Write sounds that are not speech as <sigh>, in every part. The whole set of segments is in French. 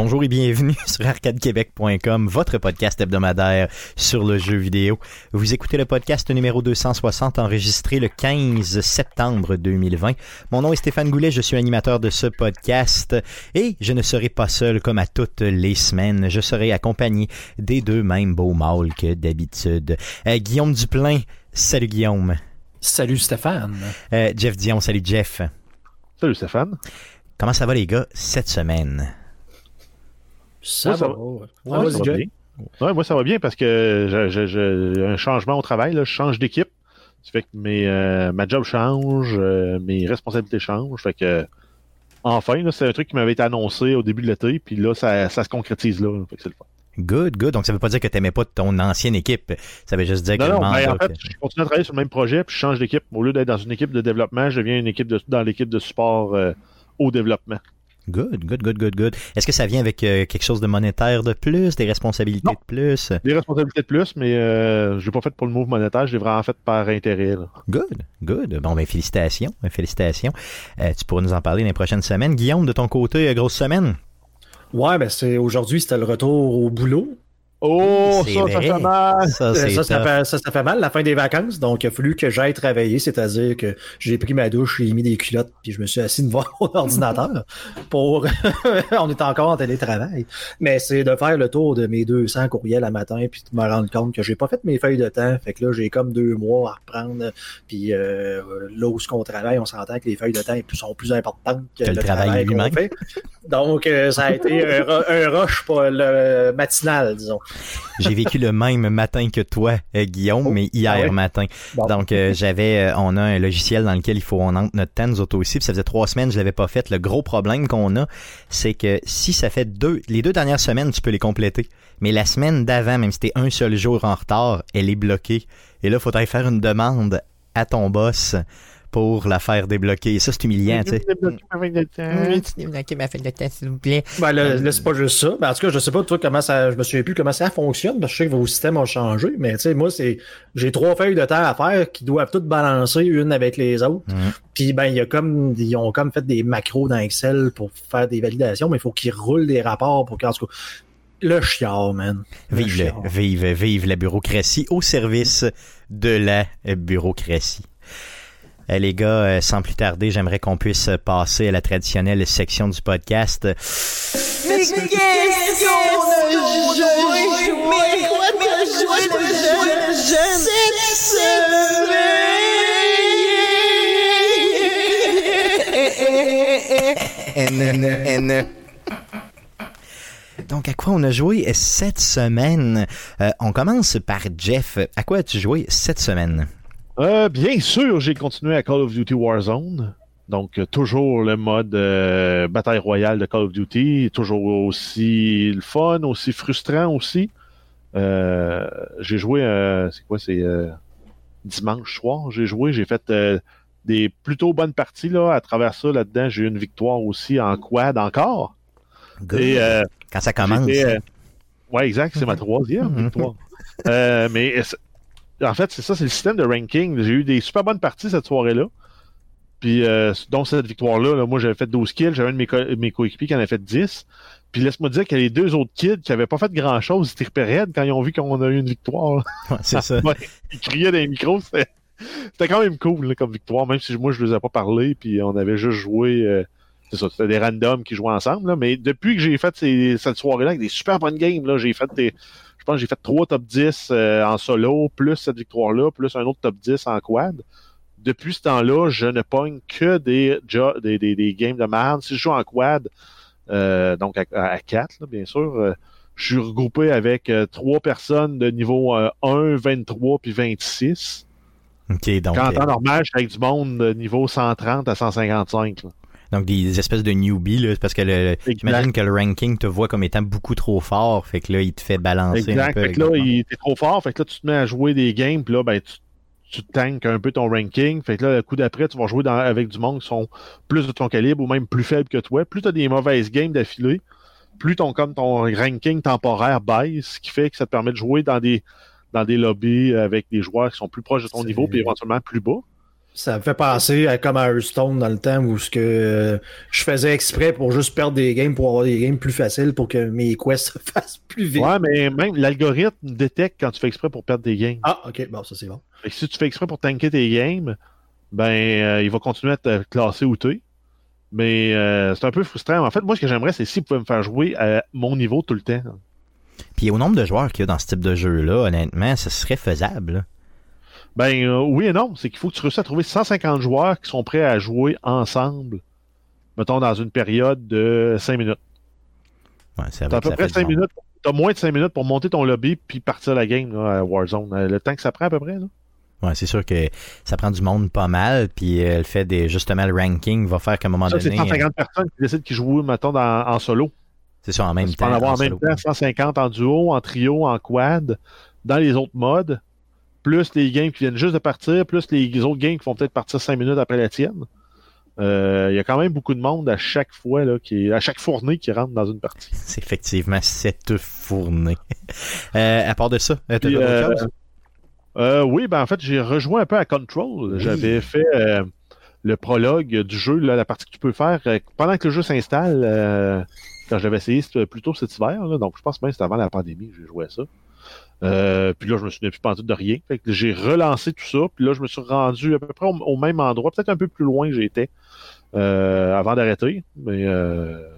Bonjour et bienvenue <laughs> sur arcadequebec.com, votre podcast hebdomadaire sur le jeu vidéo. Vous écoutez le podcast numéro 260 enregistré le 15 septembre 2020. Mon nom est Stéphane Goulet, je suis animateur de ce podcast et je ne serai pas seul comme à toutes les semaines. Je serai accompagné des deux mêmes beaux mâles que d'habitude. Euh, Guillaume Duplain, salut Guillaume. Salut Stéphane. Euh, Jeff Dion, salut Jeff. Salut Stéphane. Comment ça va les gars cette semaine? Ça, Moi, ça va. va. Ouais, Ouais, vas-y, ça va Jay. bien. Ouais, moi, ça va bien parce que j'ai- un changement au travail. Là. Je change d'équipe. Ça fait que mes, euh, ma job change, euh, mes responsabilités changent. Fait que, enfin, c'est un truc qui m'avait été annoncé au début de l'été. Puis là, ça, ça se concrétise là. Fait que c'est le fun. Good, good. Donc ça veut pas dire que t'aimais pas ton ancienne équipe. Ça veut juste dire que Non, ben, en fait, que- je continue à travailler sur le même projet, puis je change d'équipe. Au lieu d'être dans une équipe de développement, je deviens une équipe de, dans l'équipe de support euh, au développement. Good, good, good, good, good. Est-ce que ça vient avec euh, quelque chose de monétaire de plus, des responsabilités Non. de plus? Des responsabilités de plus, mais euh, je l'ai pas fait pour le move monétaire, je l'ai vraiment fait par intérêt. Là. Good, good. Bon, ben félicitations, ben, félicitations. Euh, tu pourras nous en parler dans les prochaines semaines. Guillaume, de ton côté, euh, grosse semaine? Ouais, ben c'est aujourd'hui, c'était le retour au boulot. Oh, ça, ça fait mal! Ça, Euh, ça, ça, fait, ça, ça fait mal, la fin des vacances. Donc, il a fallu que j'aille travailler, c'est-à-dire que j'ai pris ma douche, j'ai mis des culottes, puis je me suis assis devant <laughs> mon ordinateur pour. <laughs> On est encore en télétravail. Mais c'est de faire le tour de mes 200 courriels à matin, puis de me rendre compte que j'ai pas fait mes feuilles de temps. Fait que là, j'ai comme deux mois à reprendre. Puis euh, là où ce qu'on travaille, on s'entend que les feuilles de temps sont plus importantes que, Que le le travail travail, qu'on lui-même. fait. Donc, euh, ça a été un, un rush pas le matinal, disons. J'ai vécu le même matin que toi, euh, Guillaume, mais hier Ah matin. Bon. Donc, euh, j'avais, euh, on a un logiciel dans lequel il faut on entre notre temps, nous autres aussi, puis ça faisait trois semaines, je l'avais pas fait. Le gros problème qu'on a, c'est que si ça fait deux, les deux dernières semaines, tu peux les compléter. Mais la semaine d'avant, même si t'es un seul jour en retard, elle est bloquée. Et là, faut aller faire une demande à ton boss pour la faire débloquer. Et ça, c'est humiliant, tu sais. débloquer ma feuille de test, s'il vous plaît. Ben là, là, c'est pas juste ça. Ben, en tout cas, je sais pas toi comment ça. Je me souviens plus comment ça fonctionne, parce que je sais que vos systèmes ont changé, mais tu sais, moi, c'est. J'ai trois feuilles de temps à faire qui doivent toutes balancer une avec les autres. Mhm. Puis ben, il y a comme. Ils ont comme fait des macros dans Excel pour faire des validations, mais il faut qu'ils roulent des rapports pour qu'en tout cas. Le chiard, man. Le Vive, chiard. vive, vive la bureaucratie au service de la bureaucratie. Euh, les gars, euh, sans plus tarder, j'aimerais qu'on puisse passer à la traditionnelle section du podcast. Mais qu'est-ce qu'on a joué? Mais quoi t'as joué le jeune? Cette semaine! Donc, à quoi on a joué cette semaine? Euh, on commence par Jeff. À quoi as-tu joué cette semaine? Euh, bien sûr, j'ai continué à Call of Duty Warzone. Donc, euh, toujours le mode euh, bataille royale de Call of Duty. Toujours aussi le fun, aussi frustrant aussi. Euh, j'ai joué, euh, c'est quoi, c'est dimanche soir, j'ai joué, j'ai fait des plutôt bonnes parties là. À travers ça, là-dedans, j'ai eu une victoire aussi en quad encore. Good. Et Quand ça commence. ouais, exact, c'est ma <laughs> troisième Mhm. victoire. Mais en fait, c'est ça, c'est le système de ranking. J'ai eu des super bonnes parties cette soirée-là. Puis, euh, dont cette victoire-là, là, moi, j'avais fait 12 kills. J'avais un de mes, co- mes coéquipiers qui en avait fait 10. Puis, laisse-moi dire que les deux autres kids qui avaient pas fait grand-chose, ils étaient raides quand ils ont vu qu'on a eu une victoire. Ouais, c'est ça. <laughs> Ouais, ils criaient dans les micros. C'était c'était quand même cool là, comme victoire, même si moi, je ne les ai pas parlé. Puis, on avait juste joué... euh, c'est ça, c'était des randoms qui jouaient ensemble. Là, mais depuis que j'ai fait ces- cette soirée-là avec des super bonnes games, là, j'ai fait des... Pense que j'ai fait trois top 10 euh, en solo, plus cette victoire-là, plus un autre top 10 en quad. Depuis ce temps-là, je ne pogne que des, jo- des, des, des games de merde. Si je joue en quad, euh, donc à, à 4, là, bien sûr, euh, je suis regroupé avec trois personnes de niveau euh, 1, 23 puis 26. OK, donc, Quand en temps normal, je suis avec du monde de niveau 130 à 155. là. Donc des espèces de newbies, là, parce que le, j'imagine que le ranking te voit comme étant beaucoup trop fort, fait que là, il te fait balancer un Exact. peu. Fait que là, il était trop fort. Fait que là, tu te mets à jouer des games, puis là, ben, tu, tu tankes un peu ton ranking. Fait que là, le coup d'après, tu vas jouer dans- avec du monde qui sont plus de ton calibre ou même plus faibles que toi. Plus tu as des mauvaises games d'affilée, plus ton, comme ton ranking temporaire baisse, ce qui fait que ça te permet de jouer dans des, dans des lobbies avec des joueurs qui sont plus proches de ton niveau, puis éventuellement plus bas. Ça me fait penser à comme à Hearthstone dans le temps où ce que euh, je faisais exprès pour juste perdre des games pour avoir des games plus faciles pour que mes quests se <laughs> fassent plus vite. Ouais, mais même l'algorithme détecte quand tu fais exprès pour perdre des games. Ah, ok, bon, ça c'est bon. Que si tu fais exprès pour tanker tes games, ben euh, il va continuer à te classer où t'es. Mais euh, c'est un peu frustrant. En fait, moi, ce que j'aimerais, c'est s'il pouvait me faire jouer à mon niveau tout le temps. Puis au nombre de joueurs qu'il y a dans ce type de jeu-là, honnêtement, ça serait faisable. Ben euh, oui et non. C'est qu'il faut que tu réussisses à trouver 150 joueurs qui sont prêts à jouer ensemble, mettons, dans une période de 5 minutes. Ouais, c'est à peu près fait du 5 monde. minutes. T'as moins de 5 minutes pour monter ton lobby puis partir la game là, à Warzone. Euh, Le temps que ça prend à peu près, là. Ouais, c'est sûr que ça prend du monde pas mal, puis euh, le fait des justement le ranking va faire qu'à un moment Ça, c'est donné, euh, 150 personnes qui décident qu'ils jouent, mettons, dans- en solo. c'est ça en même tu peux temps. en avoir en en même solo. temps 150 en duo, en trio, en quad, dans les autres modes, plus les games qui viennent juste de partir, plus les autres games qui vont peut-être partir 5 minutes après la tienne. Euh, Il y a quand même beaucoup de monde à chaque fois, là, qui, à chaque fournée qui rentre dans une partie. C'est effectivement cette fournée. <laughs> euh, à part de ça, euh, t'as Puis, joué à d'autres euh? Euh, oui, ben en fait, j'ai rejoint un peu à Control. J'avais fait euh, le prologue du jeu, là, la partie que tu peux faire euh, pendant que le jeu s'installe. euh, quand j'avais essayé c'était plutôt cet hiver, là, donc je pense même que c'était avant la pandémie que j'ai joué à ça. Euh, puis là, je me souviens plus pendu de rien. J'ai relancé tout ça. Puis là, je me suis rendu à peu près au, même endroit, peut-être un peu plus loin que j'étais euh, avant d'arrêter. Mais euh,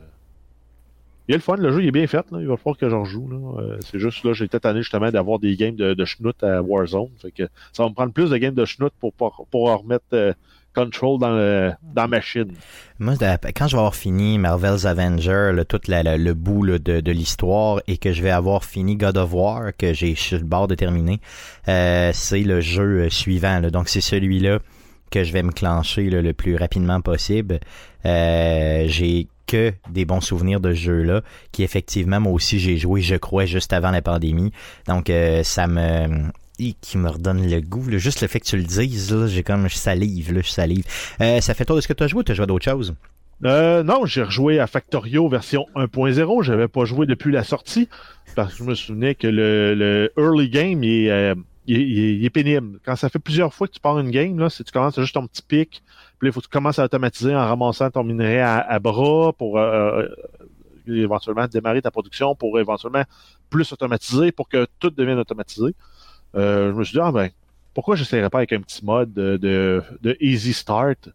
il est le fun, le jeu il est bien fait. Il va falloir que j'en joue. Euh, c'est juste là, peut-être tanné justement d'avoir des games de, de à Warzone. Ça va me prendre plus de games de schnout pour, pour, pour remettre euh, Control dans, le. Moi, quand je vais avoir fini Marvel's Avenger, là, tout la- le bout de, de l'histoire, et que je vais avoir fini God of War, que j'ai sur le bord de terminer, euh, c'est le jeu euh, suivant. Donc, c'est celui-là que je vais me clencher le plus rapidement possible. Euh, j'ai que des bons souvenirs de ce jeu-là, qui effectivement, moi aussi, j'ai joué, je crois, juste avant la pandémie. Donc, ça me... qui me redonne le goût. Juste le fait que tu le dises, j'ai comme, je salive, là, je salive. Euh, ça fait tour de ce que tu as joué ou tu as joué à d'autres choses? Euh, non, j'ai rejoué à Factorio version 1.0. J'avais pas joué depuis la sortie parce que je me souvenais que le, early game euh, il, est, pénible. Quand ça fait plusieurs fois que tu pars une game, si tu commences juste ton petit pic, puis il faut que tu commences à automatiser en ramassant ton minerai à, bras pour éventuellement démarrer ta production, pour éventuellement plus automatiser, pour que tout devienne automatisé. Euh, je me suis dit, ah ben, pourquoi j'essaierais pas avec un petit mode de, de, de Easy Start?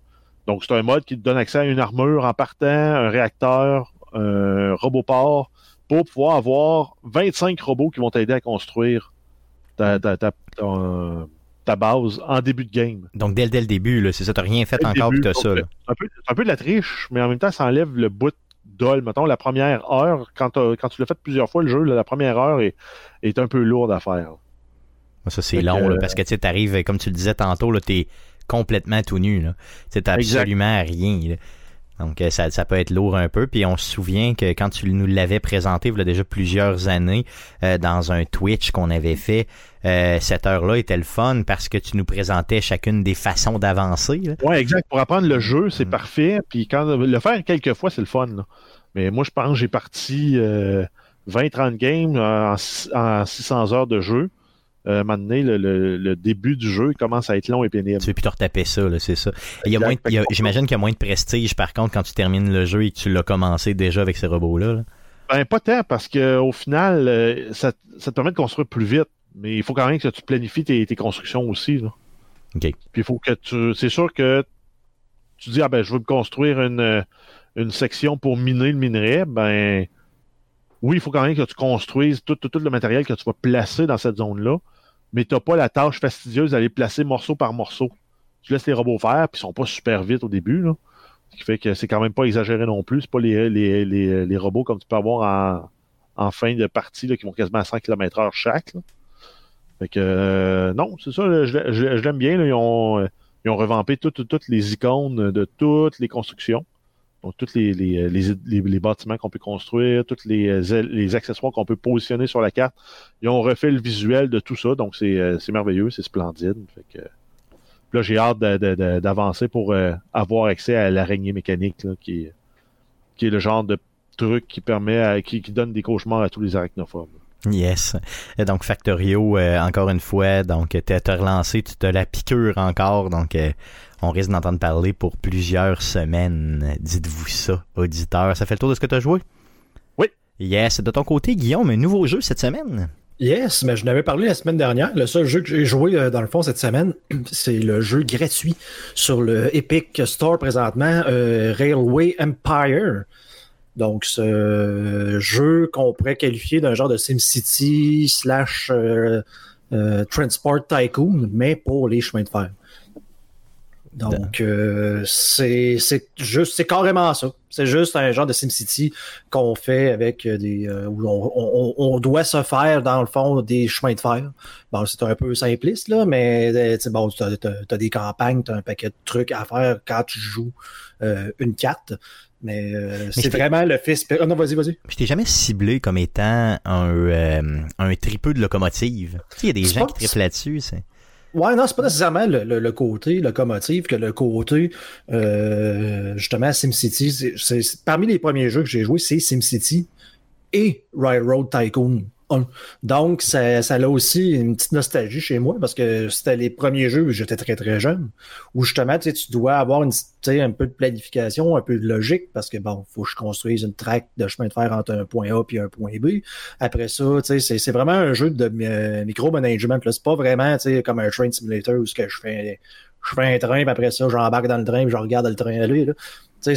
Donc, c'est un mode qui te donne accès à une armure en partant, un réacteur, un robot port, pour pouvoir avoir 25 robots qui vont t'aider à construire ta, ta, ta, ta- ta base en début de game. Donc, dès, dès le début, là, c'est ça, t'as rien fait Dès encore, début, t'as ça. C'est un, peu, c'est un peu de la triche, mais en même temps, ça enlève le bout d'ol. Mettons, la première heure, quand, tu l'as fait plusieurs fois, le jeu, là, la première heure est, est un peu lourde à faire. Ça, c'est long, là, parce que tu sais, t'arrives, comme tu le disais tantôt, là, t'es complètement tout nu. Tu Exact. absolument rien, là. Donc, euh, ça, ça peut être lourd un peu. Puis on se souvient que quand tu nous l'avais présenté, il y a déjà plusieurs années, euh, dans un Twitch qu'on avait fait, euh, cette heure-là était le fun parce que tu nous présentais chacune des façons d'avancer. Ouais, exact. Pour apprendre le jeu, c'est Mm. parfait. Puis quand le faire quelques fois, c'est le fun. là. Mais moi, je pense que j'ai parti euh, 20-30 games en, en 600 heures de jeu. Euh, maintenant, le, le- le début du jeu commence à être long et pénible. Tu veux plus te retaper ça, c'est ça. J'imagine qu'il y a moins de prestige, par contre, quand tu termines le jeu et que tu l'as commencé déjà avec ces robots-là. là. Ben, pas tant, parce que au final, euh, ça, ça te permet de construire plus vite. Mais il faut quand même que tu planifies tes, tes constructions aussi. Là. Puis il faut que tu. C'est sûr que tu dis ah ben je veux me construire une, euh, une section pour miner le minerai, ben oui, il faut quand même que tu construises tout, tout, tout le matériel que tu vas placer dans cette zone-là, mais tu n'as pas la tâche fastidieuse d'aller placer morceau par morceau. Tu laisses les robots faire, puis ils sont pas super vite au début. Ce qui fait que c'est quand même pas exagéré non plus. C'est pas les, les, les, robots comme tu peux avoir en, fin de partie là, qui vont quasiment à 100 km/h chaque. Fait euh, non, c'est ça, je, je- l'aime bien. là, ils, ont, euh, ils ont revampé toutes les icônes de toutes les constructions. Tous les, les, bâtiments qu'on peut construire, tous les, euh, les accessoires qu'on peut positionner sur la carte. Ils ont refait le visuel de tout ça. Donc, c'est euh, merveilleux, c'est splendide. Là, j'ai hâte d'avancer pour euh, avoir accès à l'araignée mécanique, qui, est- le genre de truc qui permet, qui, qui donne des cauchemars à tous les arachnophobes. Yes. Et donc Factorio, euh, encore une fois, donc t'as t'as relancé, tu te la piqûre encore, donc euh, on risque d'entendre parler pour plusieurs semaines. Dites-vous ça, auditeurs. Ça fait le tour de ce que tu as joué? Oui. Yes. De ton côté, Guillaume, un nouveau jeu cette semaine? Yes, mais je n'avais parlé la semaine dernière. Le seul jeu que j'ai joué euh, dans le fond cette semaine, <clears throat> c'est le jeu gratuit sur le Epic Store présentement, euh, Railway Empire. Donc, ce jeu qu'on pourrait qualifier d'un genre de SimCity slash euh, euh, Transport Tycoon, mais pour les chemins de fer. Donc, euh, c'est juste, c'est carrément ça. C'est juste un genre de SimCity qu'on fait avec des. euh, où on, on, on doit se faire, dans le fond, des chemins de fer. Bon, c'est un peu simpliste, là, mais euh, tu sais, bon, t'as as, des campagnes, t'as un paquet de trucs à faire quand tu joues euh, une carte. Mais, euh, c'est je- vraiment le fils. Ah non, vas-y, vas-y. Je t'ai jamais ciblé comme étant un, euh, un tripeux de locomotive. Tu sais, il y a des C'est gens pas- qui triplent là-dessus. c'est- Ouais, non, c'est pas nécessairement le, le, le côté locomotive que le côté euh, justement SimCity. C'est- c'est- c'est- parmi les premiers jeux que j'ai joué, c'est SimCity et Railroad Tycoon 1. Donc, ça, ça a aussi une petite nostalgie chez moi parce que c'était les premiers jeux où j'étais très très jeune. Où justement, tu sais, tu dois avoir une, tu sais, un peu de planification, un peu de logique parce que bon, faut que je construise une traque de chemin de fer entre un point A et un point B. Après ça, tu sais, c'est, vraiment un jeu de euh, micromanagement. C'est pas vraiment, tu sais, comme un train simulator où ce que je fais, je fais un train, puis après ça, j'embarque dans le train, puis je regarde le train aller. <laughs>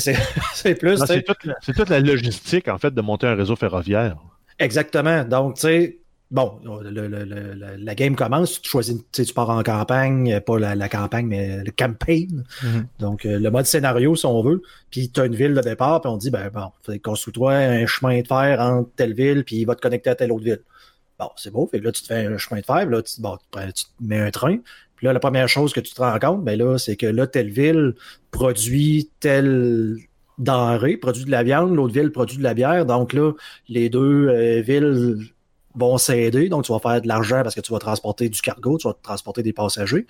C'est, plus. Toute, c'est toute la logistique, en fait, de monter un réseau ferroviaire. Exactement. Donc, tu sais, bon, le- le- le- la game commence, tu choisis, tu sais, tu pars en campagne, euh, pas la, la campagne, mais le campaign. Mhm. Donc, euh, le mode scénario, si on veut. Puis, tu as une ville de départ, puis on dit, ben, bon, construis-toi un chemin de fer entre telle ville, puis il va te connecter à telle autre ville. Bon, c'est beau. Fait que là, tu te fais un chemin de fer, puis là, tu, bon, tu prends- tu mets un train. Puis là, la première chose que tu te rends compte, ben là, c'est que là, telle ville produit telle denrée, produit de la viande, l'autre ville produit de la bière. Donc là, les deux euh, villes vont s'aider. Donc, tu vas faire de l'argent parce que tu vas transporter du cargo, tu vas transporter des passagers.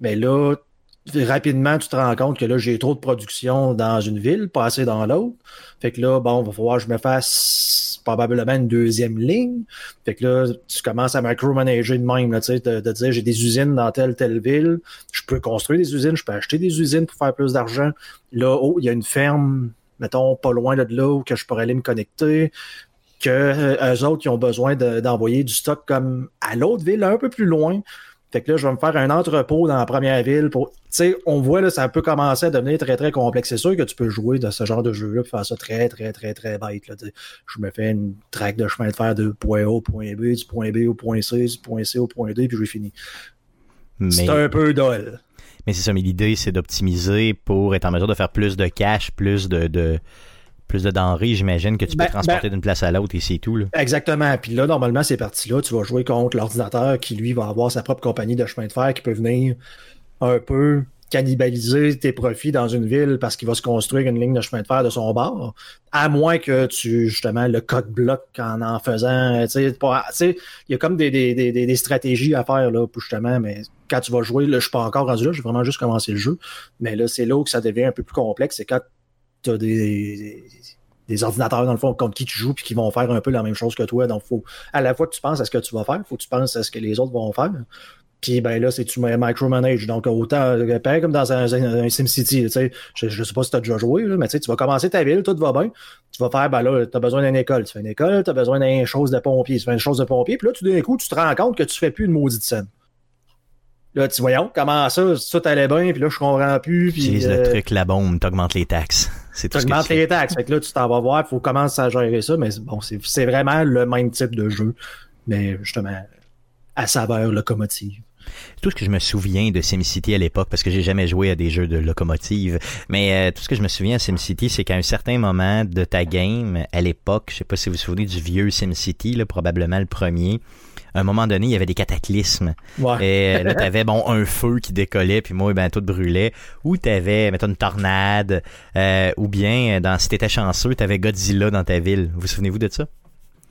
Mais là, rapidement, tu te rends compte que là, j'ai trop de production dans une ville, pas assez dans l'autre. Fait que là, bon, va falloir que je me fasse probablement une deuxième ligne. Fait que là, tu commences à micromanager de même, là, tu sais, de, de dire j'ai des usines dans telle, telle ville. Je peux construire des usines, je peux acheter des usines pour faire plus d'argent. Là, oh, il y a une ferme, mettons, pas loin de là où que je pourrais aller me connecter que euh, eux autres qui ont besoin de- d'envoyer du stock comme à l'autre ville un peu plus loin. Fait que là, je vais me faire un entrepôt dans la première ville pour. Tu sais, on voit là, ça peut commencer à devenir très très complexe. C'est sûr que tu peux jouer de ce genre de jeu-là et faire ça très très très très bête. Là. Je me fais une traque de chemin de fer de point A au point B, du point B au point C, du point C au point D, puis j'ai fini. Mais, C'est un peu dol. mais c'est ça, mais l'idée, c'est d'optimiser pour être en mesure de faire plus de cash, plus de, de plus de denrées, j'imagine, que tu Ben, peux transporter d'une place à l'autre et c'est tout. Là. Exactement. Puis là, normalement, ces parties-là, tu vas jouer contre l'ordinateur qui, lui, va avoir sa propre compagnie de chemin de fer qui peut venir un peu cannibaliser tes profits dans une ville parce qu'il va se construire une ligne de chemin de fer de son bord. À moins que tu, justement, le code bloc en en faisant, tu sais, il y a comme des, des, des, des stratégies à faire, là, pour justement, mais quand tu vas jouer, là, je suis pas encore rendu là, j'ai vraiment juste commencé le jeu. Mais là, c'est là où ça devient un peu plus complexe. C'est quand tu as des, des, ordinateurs, dans le fond, contre qui tu joues puis qui vont faire un peu la même chose que toi. Donc, faut, à la fois que tu penses à ce que tu vas faire, faut que tu penses à ce que les autres vont faire. Puis ben là, c'est tu micromanage? Donc autant euh, pareil comme dans un, un, un SimCity, tu sais, je, je sais pas si tu as déjà joué, là, mais tu sais, tu vas commencer ta ville, tout va bien. Tu vas faire, ben là, tu as besoin d'une école. Tu fais une école, tu as besoin d'une chose de pompier. Tu fais une chose de pompier, puis là, tout d'un coup, tu te rends compte que tu fais plus une maudite scène. Là, tu voyons, comment ça, ça t'allait bien, puis là, je comprends plus. Puis, Utilise euh, le truc, la bombe, t'augmentes les taxes. C'est tout tu augmentes les taxes. Fait que là, tu t'en vas voir, il faut commencer à gérer ça, mais bon, c'est c'est vraiment le même type de jeu, mais justement, à saveur locomotive. Tout ce que je me souviens de SimCity à l'époque, parce que j'ai jamais joué à des jeux de locomotive, mais euh, tout ce que je me souviens à SimCity, c'est qu'à un certain moment de ta game, à l'époque, je sais pas si vous vous souvenez du vieux SimCity, là, probablement le premier, à un moment donné, il y avait des cataclysmes. Ouais. Et euh, là, <laughs> t'avais, bon, un feu qui décollait, puis moi, ben, tout brûlait. Ou t'avais, mettons, une tornade. euh, ou bien, dans, si t'étais chanceux, t'avais Godzilla dans ta ville. Vous souvenez-vous de ça?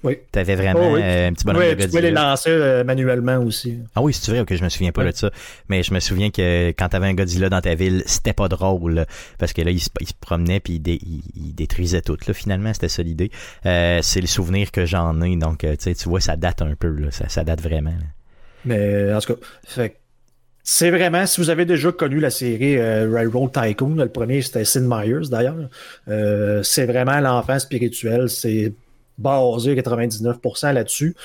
Oui. T'avais vraiment Oh, oui. euh, un petit bonhomme de tu pouvais les lancer euh, manuellement aussi. Ah oui, c'est vrai, ok, je me souviens pas Ouais. de ça. Mais je me souviens que quand t'avais un Godzilla dans ta ville, c'était pas drôle. parce que là, il se, il se promenait puis il, dé- il- il détruisait tout. Là, finalement, c'était ça l'idée. Euh, c'est le souvenir que j'en ai. Donc, tu tu vois, ça date un peu. Là, ça, ça date vraiment. là. Mais en tout cas, fait c'est vraiment, si vous avez déjà connu la série euh, Railroad Tycoon, le premier c'était Sid Meier's d'ailleurs, euh, c'est vraiment l'enfant spirituel, c'est basé 99% là-dessus.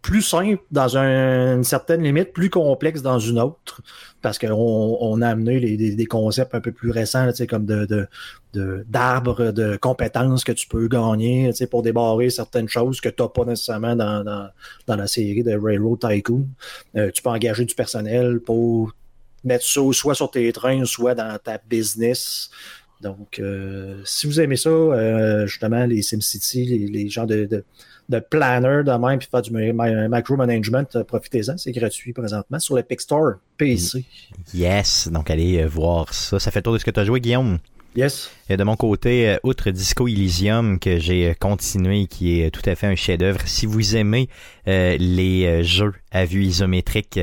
Plus simple dans un- une certaine limite, plus complexe dans une autre, parce qu'on on a amené des, concepts un peu plus récents, comme de, de, de- d'arbres de compétences que tu peux gagner pour débarrer certaines choses que tu n'as pas nécessairement dans, dans, dans la série de Railroad Tycoon. Euh, tu peux engager du personnel pour mettre ça soit sur tes trains, soit dans ta business. Donc, euh, si vous aimez ça, euh, justement, les SimCity, les, les gens de, de, de planner de même, puis faire du ma- ma- macro management, euh, profitez-en, c'est gratuit présentement sur l'Epic Store PC. Yes. Donc, allez euh, voir ça. Ça fait le tour de ce que t'as joué, Guillaume. Yes. Et de mon côté, euh, outre Disco Elysium que j'ai continué, qui est tout à fait un chef-d'œuvre, si vous aimez euh, les jeux à vue isométrique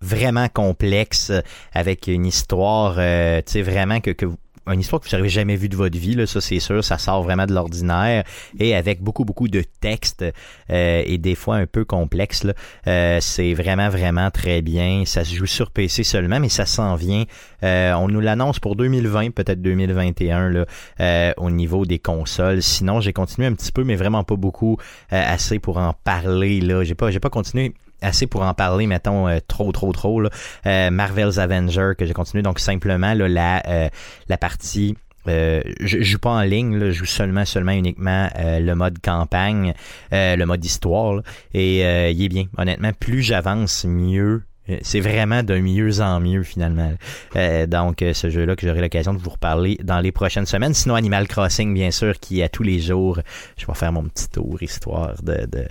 vraiment complexes, euh, avec une histoire, euh, tu sais, vraiment que, que vous- une histoire que vous n'avez jamais vue de votre vie, là, ça c'est sûr, ça sort vraiment de l'ordinaire et avec beaucoup beaucoup de textes euh, et des fois un peu complexes. Euh, c'est vraiment vraiment très bien. Ça se joue sur PC seulement, mais ça s'en vient. Euh, on nous l'annonce pour 2020, peut-être 2021 là, euh, au niveau des consoles. Sinon, j'ai continué un petit peu, mais vraiment pas beaucoup, assez pour en parler. Là, j'ai pas j'ai pas continué assez pour en parler, mettons, euh, trop, trop, trop. Là. Euh, Marvel's Avenger, que j'ai continué, donc simplement la, euh, la partie... Euh, je, je joue pas en ligne, là, je joue seulement, seulement uniquement le mode campagne, le mode histoire, et il est bien. Honnêtement, plus j'avance, mieux. Euh, C'est vraiment de mieux en mieux finalement. Euh, donc euh, ce jeu-là que j'aurai l'occasion de vous reparler dans les prochaines semaines. Sinon Animal Crossing bien sûr qui à tous les jours, je vais faire mon petit tour histoire de, de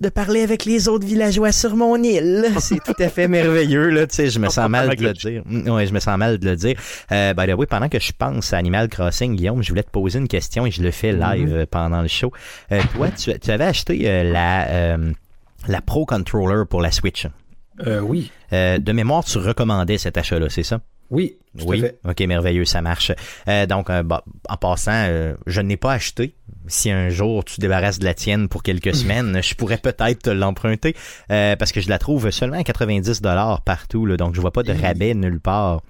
de parler avec les autres villageois sur mon île. <laughs> C'est tout à fait merveilleux, là, tu sais, je me sens mal de le dire. Mm, Ouais, je me sens mal de le dire. Euh, by the way, pendant que je pense à Animal Crossing, Guillaume, je voulais te poser une question et je le fais live euh, pendant le show. Euh, toi, tu, tu avais acheté la, euh, la Pro Controller pour la Switch. Euh, oui. Euh, de mémoire, tu recommandais cet achat-là, c'est ça? Oui, tout oui? à fait. Ok, merveilleux, ça marche. Euh, donc, bah, en passant, je n'ai pas acheté. Si un jour tu débarrasses de la tienne pour quelques <laughs> semaines, je pourrais peut-être te l'emprunter euh, parce que je la trouve seulement à 90 dollars partout. Là, donc, je vois pas de rabais nulle part.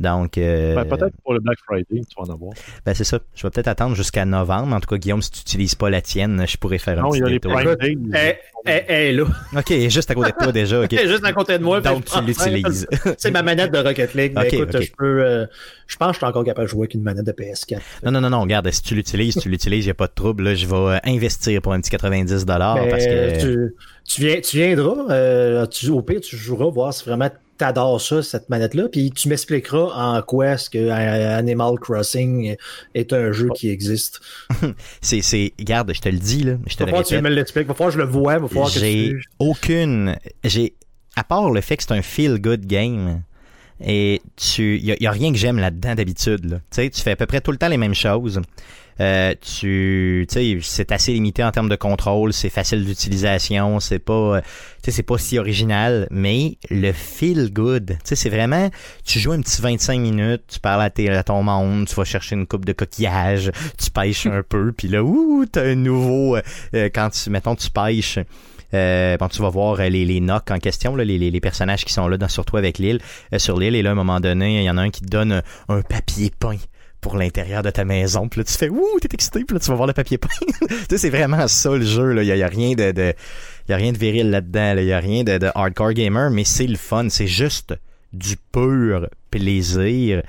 Donc, euh, Ben, Peut-être pour le Black Friday, tu vas en avoir. ben, c'est ça. Je vais peut-être attendre jusqu'à novembre. En tout cas, Guillaume, si tu n'utilises pas la tienne, je pourrais faire un Non, petit il y a les. Prime Days. Eh, eh, eh, là. <laughs> Ok, juste à côté de toi déjà. <laughs> Juste à côté de moi. Donc, tu l'utilises. C'est ma manette de Rocket League. Mais Ok, écoute, je peux. euh, je pense que je suis encore capable de jouer avec une manette de PS4. Non, non, non, non, regarde, si tu l'utilises, tu l'utilises, il n'y a pas de trouble. Là, je vais euh, investir pour un petit 90 dollars Mais Ah, parce que... tu, tu, viens, tu viendras, euh, tu, au pire, tu joueras, voir si vraiment t'adores ça, cette manette-là, puis tu m'expliqueras en quoi est-ce que euh, Animal Crossing est un jeu qui existe. <laughs> C'est, c'est, regarde, je te le dis, là, je te le que tu répète. me l'expliques, va falloir que je le vois, va falloir que J'ai tu... aucune, j'ai, à part le fait que c'est un feel-good game, et tu, y a, y a rien que j'aime là-dedans d'habitude, là. Tu sais, tu fais à peu près tout le temps les mêmes choses. Euh, tu, sais, c'est assez limité en termes de contrôle, c'est facile d'utilisation, c'est pas, euh, c'est pas si original, mais le feel good, c'est vraiment, tu joues un petit 25 minutes, tu parles à, à ton monde, tu vas chercher une coupe de coquillages, tu pêches un <laughs> peu, puis là, ouh, t'as un nouveau, euh, euh, quand tu, mettons, tu pêches, euh, tu vas voir les, les knocks en question, là, les, les, personnages qui sont là dans, sur toi avec l'île, euh, sur l'île, et là, à un moment donné, il y en a un qui te donne un, un papier peint pour l'intérieur de ta maison. Puis là, tu fais ouh, t'es excité, puis là, tu vas voir le papier peint. <laughs> tu sais, c'est vraiment ça le jeu. Là. Il y a, il y a rien de, de y a rien de viril là-dedans. Là. Il y a rien de, hardcore gamer, mais c'est le fun. C'est juste du pur plaisir.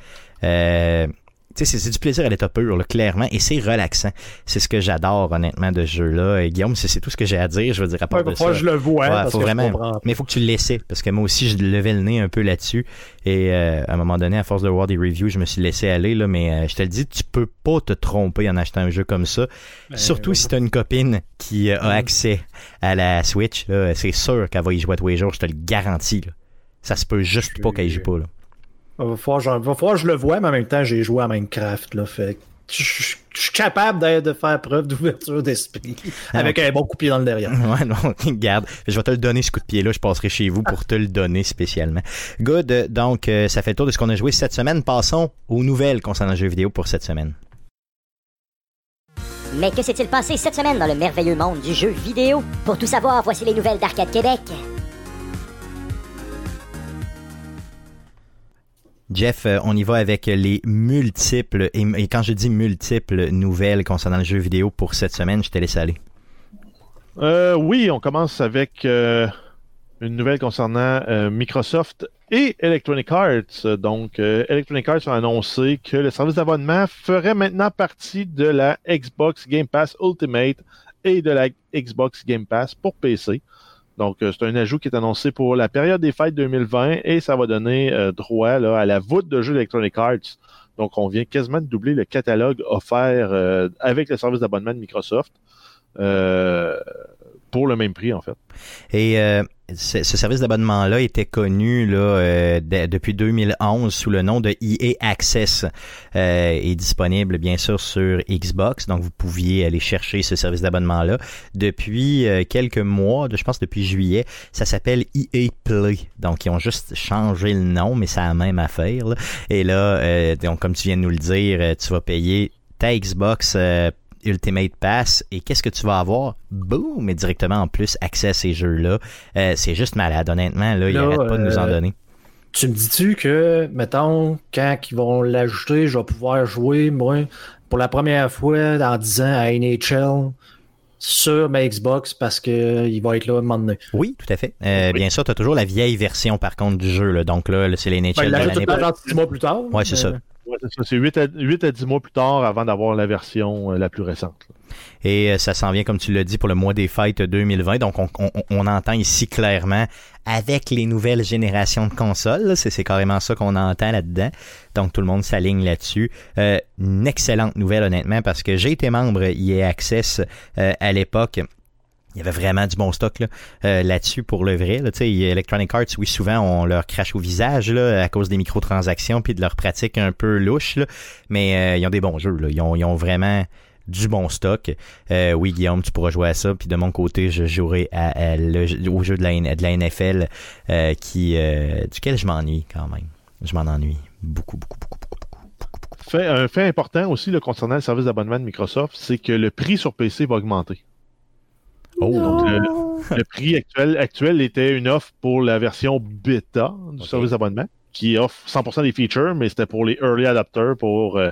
Euh, c'est- c'est du plaisir à l'état pur, là, clairement, et c'est relaxant. C'est ce que j'adore, honnêtement, de ce jeu-là. Et Guillaume, c'est tout ce que j'ai à dire, je veux dire, à part Ouais, de ça. je le vois, Ouais, parce faut que vraiment- je. Mais il faut que tu le laisses, parce que moi aussi, je levais le nez un peu là-dessus. Et euh, à un moment donné, à force de voir des reviews, je me suis laissé aller, là, mais euh, je te le dis, tu peux pas te tromper en achetant un jeu comme ça. Ben, Surtout ouais. si tu as une copine qui euh, a accès à la Switch, c'est sûr qu'elle va y jouer tous les jours, je te le garantis. Là. Ça se peut juste Je- pas qu'elle y joue pas. Là. Va falloir, genre- va falloir que je le vois, mais en même temps, j'ai joué à Minecraft, là, fait je, je- je suis capable de, de faire preuve d'ouverture d'esprit avec un bon coup de pied dans le derrière. <laughs> Ouais, non, <laughs> garde. Je vais te le donner, ce coup de pied-là. Je passerai chez vous pour te le donner spécialement. Good. Donc, euh, ça fait le tour de ce qu'on a joué cette semaine. Passons aux nouvelles concernant le jeu vidéo pour cette semaine. Mais que s'est-il passé cette semaine dans le merveilleux monde du jeu vidéo? Pour tout savoir, voici les nouvelles d'Arcade Québec. Jeff, euh, on y va avec les multiples, et, quand je dis multiples nouvelles concernant le jeu vidéo pour cette semaine, je te laisse aller. Euh, oui, on commence avec euh, une nouvelle concernant Microsoft et Electronic Arts. Donc, Electronic Arts a annoncé que le service d'abonnement ferait maintenant partie de la Xbox Game Pass Ultimate et de la Xbox Game Pass pour PC. Donc, euh, c'est un ajout qui est annoncé pour la période des fêtes 2020 et ça va donner euh, droit à la voûte de jeux d'Electronic Arts. Donc, on vient quasiment de doubler le catalogue offert euh, avec le service d'abonnement de Microsoft. Pour le même prix, en fait. Ce, ce service d'abonnement-là était connu là, euh, de- depuis 2011 sous le nom de EA Access. Euh, est disponible bien sûr sur Xbox, donc vous pouviez aller chercher ce service d'abonnement-là. Depuis euh, quelques mois, je pense depuis juillet, ça s'appelle EA Play. Donc ils ont juste changé le nom, mais c'est la même affaire. là. Et là, euh, donc comme tu viens de nous le dire, euh, tu vas payer ta Xbox euh, Ultimate Pass et qu'est-ce que tu vas avoir? Boom! Mais directement en plus accès à ces jeux-là. Euh, c'est juste malade, honnêtement. Là, ils n'arrêtent pas de nous en euh, donner. Tu me dis-tu que, mettons, quand ils vont l'ajouter, je vais pouvoir jouer, moi, pour la première fois dans 10 ans à NHL sur ma Xbox parce que il va être là à un moment donné. Oui, tout à fait. Euh, Oui. Bien sûr, tu as toujours la vieille version par contre du jeu. Là. Donc là, c'est les Ben, NHL il de l'année 6 mois plus tard. Ouais, c'est mais- ça. Ouais, c'est ça. C'est 8 à, 8 à 10 mois plus tard avant d'avoir la version euh, la plus récente. là. Et euh, ça s'en vient, comme tu l'as dit, pour le mois des fêtes 2020. Donc, on, on- on entend ici clairement avec les nouvelles générations de consoles. c'est carrément ça qu'on entend là-dedans. Donc, tout le monde s'aligne là-dessus. Euh, une excellente nouvelle, honnêtement, parce que j'ai été membre EA Access euh, à l'époque. Il y avait vraiment du bon stock là, euh, là-dessus pour le vrai. Là, Electronic Arts, oui, souvent on leur crache au visage là, à cause des microtransactions puis de leur pratique un peu louche, là, mais euh, ils ont des bons jeux. Là. Ils, ont, vraiment du bon stock. Euh, oui, Guillaume, tu pourras jouer à ça. Puis de mon côté, je jouerai au jeu de la, NFL euh, qui, euh, duquel je m'ennuie quand même. Je m'en ennuie beaucoup, beaucoup, beaucoup, beaucoup, beaucoup. Fait, un fait important aussi concernant le service d'abonnement de Microsoft, c'est que le prix sur PC va augmenter. Oh, Donc, le, le prix actuel, actuel était une offre pour la version bêta du service d'abonnement, qui offre 100% des features, mais c'était pour les early adapters, pour euh,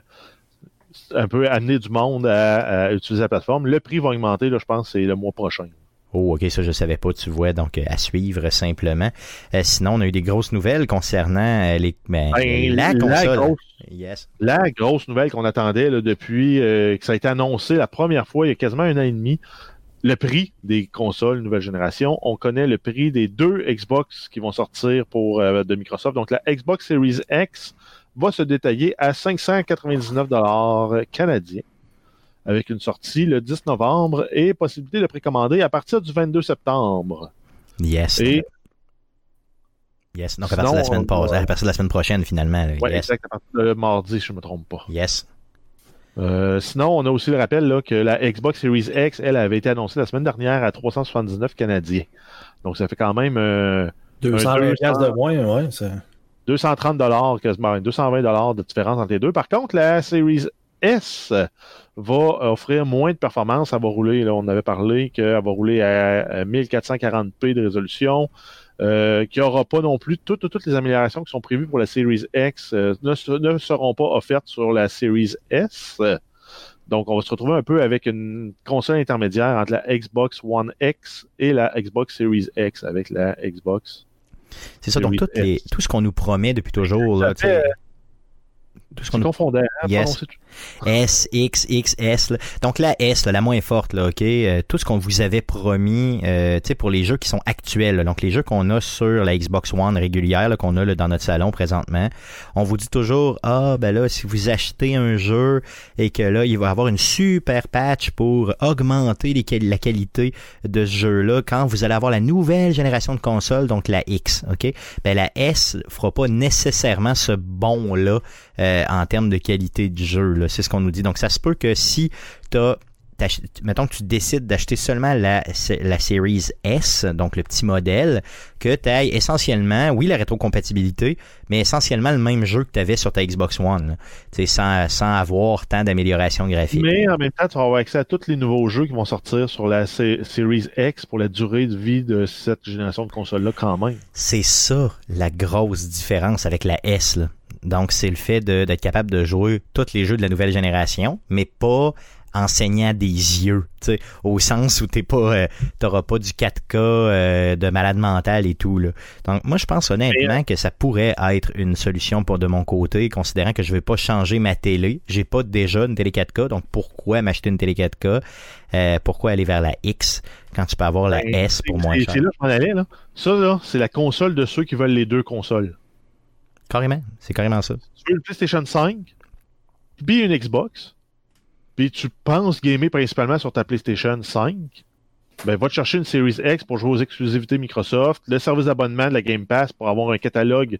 un peu amener du monde à, à utiliser la plateforme. Le prix va augmenter, là, je pense, c'est le mois prochain. Oh, ok, ça je savais pas, tu vois, donc euh, à suivre simplement. Euh, sinon, on a eu des grosses nouvelles concernant euh, les, ben, Ben, la grosse Yes. la grosse nouvelle qu'on attendait là, depuis que ça a été annoncé la première fois il y a quasiment un an et demi, le prix des consoles nouvelle génération. On connaît le prix des deux Xbox qui vont sortir pour euh, de Microsoft. Donc la Xbox Series X va se détailler à 599 dollars canadiens avec une sortie le 10 novembre et possibilité de précommander à partir du 22 septembre. Yes. Et Yes. Donc à partir de la semaine on- passée, à partir de la semaine prochaine, finalement. ouais, yes. exact, à partir de mardi, je ne me trompe pas. Yes. Euh, sinon, on a aussi le rappel là, que la Xbox Series X, elle, avait été annoncée la semaine dernière à 379 Canadiens. Donc, ça fait quand même euh, 220 200. piastres de moins, ouais. c'est- 230 dollars, quasiment 220 dollars de différence entre les deux. Par contre, la Series S va offrir moins de performance. Elle va rouler, là, on avait parlé qu'elle va rouler à 1440p de résolution. Euh, qu'il n'y aura pas non plus toutes, toutes les améliorations qui sont prévues pour la Series X euh, ne, se- ne seront pas offertes sur la Series S. Donc, on va se retrouver un peu avec une console intermédiaire entre la Xbox One X et la Xbox Series X avec la Xbox. C'est ça. Donc tout, les, S. tout ce qu'on nous promet depuis toujours, là, tout ce qu'on hein, Yes. tout- S, X, X, S. là. Donc la S, là, la moins forte, là, ok. euh, tout ce qu'on vous avait promis, euh, tu sais, pour les jeux qui sont actuels, là, donc les jeux qu'on a sur la Xbox One régulière, qu'on a là, dans notre salon présentement, on vous dit toujours, ah ben là, si vous achetez un jeu et que là, il va y avoir une super patch pour augmenter les la qualité de ce jeu-là, quand vous allez avoir la nouvelle génération de consoles, donc la X, ok. Ben la S fera pas nécessairement ce bon là. euh, en termes de qualité du jeu. C'est ce qu'on nous dit. Donc, ça se peut que si t'as t'ach- mettons que tu décides d'acheter seulement la, la Series S, donc le petit modèle, que tu ailles essentiellement, oui, la rétrocompatibilité, mais essentiellement le même jeu que tu avais sur ta Xbox One, là. Tu sans, sans avoir tant d'amélioration graphique. Mais en même temps, tu vas avoir accès à tous les nouveaux jeux qui vont sortir sur la C- Series X pour la durée de vie de cette génération de consoles-là quand même. C'est ça la grosse différence avec la S. là. Donc, c'est le fait d'être capable de jouer tous les jeux de la nouvelle génération, mais pas en saignant des yeux, au sens où t'es pas, euh, t'auras pas du 4K euh, de malade mental et tout là. Donc, moi, je pense honnêtement que ça pourrait être une solution pour de mon côté, considérant que je vais pas changer ma télé. J'ai pas déjà une télé 4K, donc pourquoi m'acheter une télé 4K Euh, Pourquoi aller vers la X quand tu peux avoir la Ben, S pour moins cher? C'est là là. Ça, là, c'est la console de ceux qui veulent les deux consoles. Carrément, c'est carrément ça. Tu veux une PlayStation 5, puis une Xbox, puis tu penses gamer principalement sur ta PlayStation 5, ben va te chercher une Series X pour jouer aux exclusivités Microsoft, le service d'abonnement de la Game Pass pour avoir un catalogue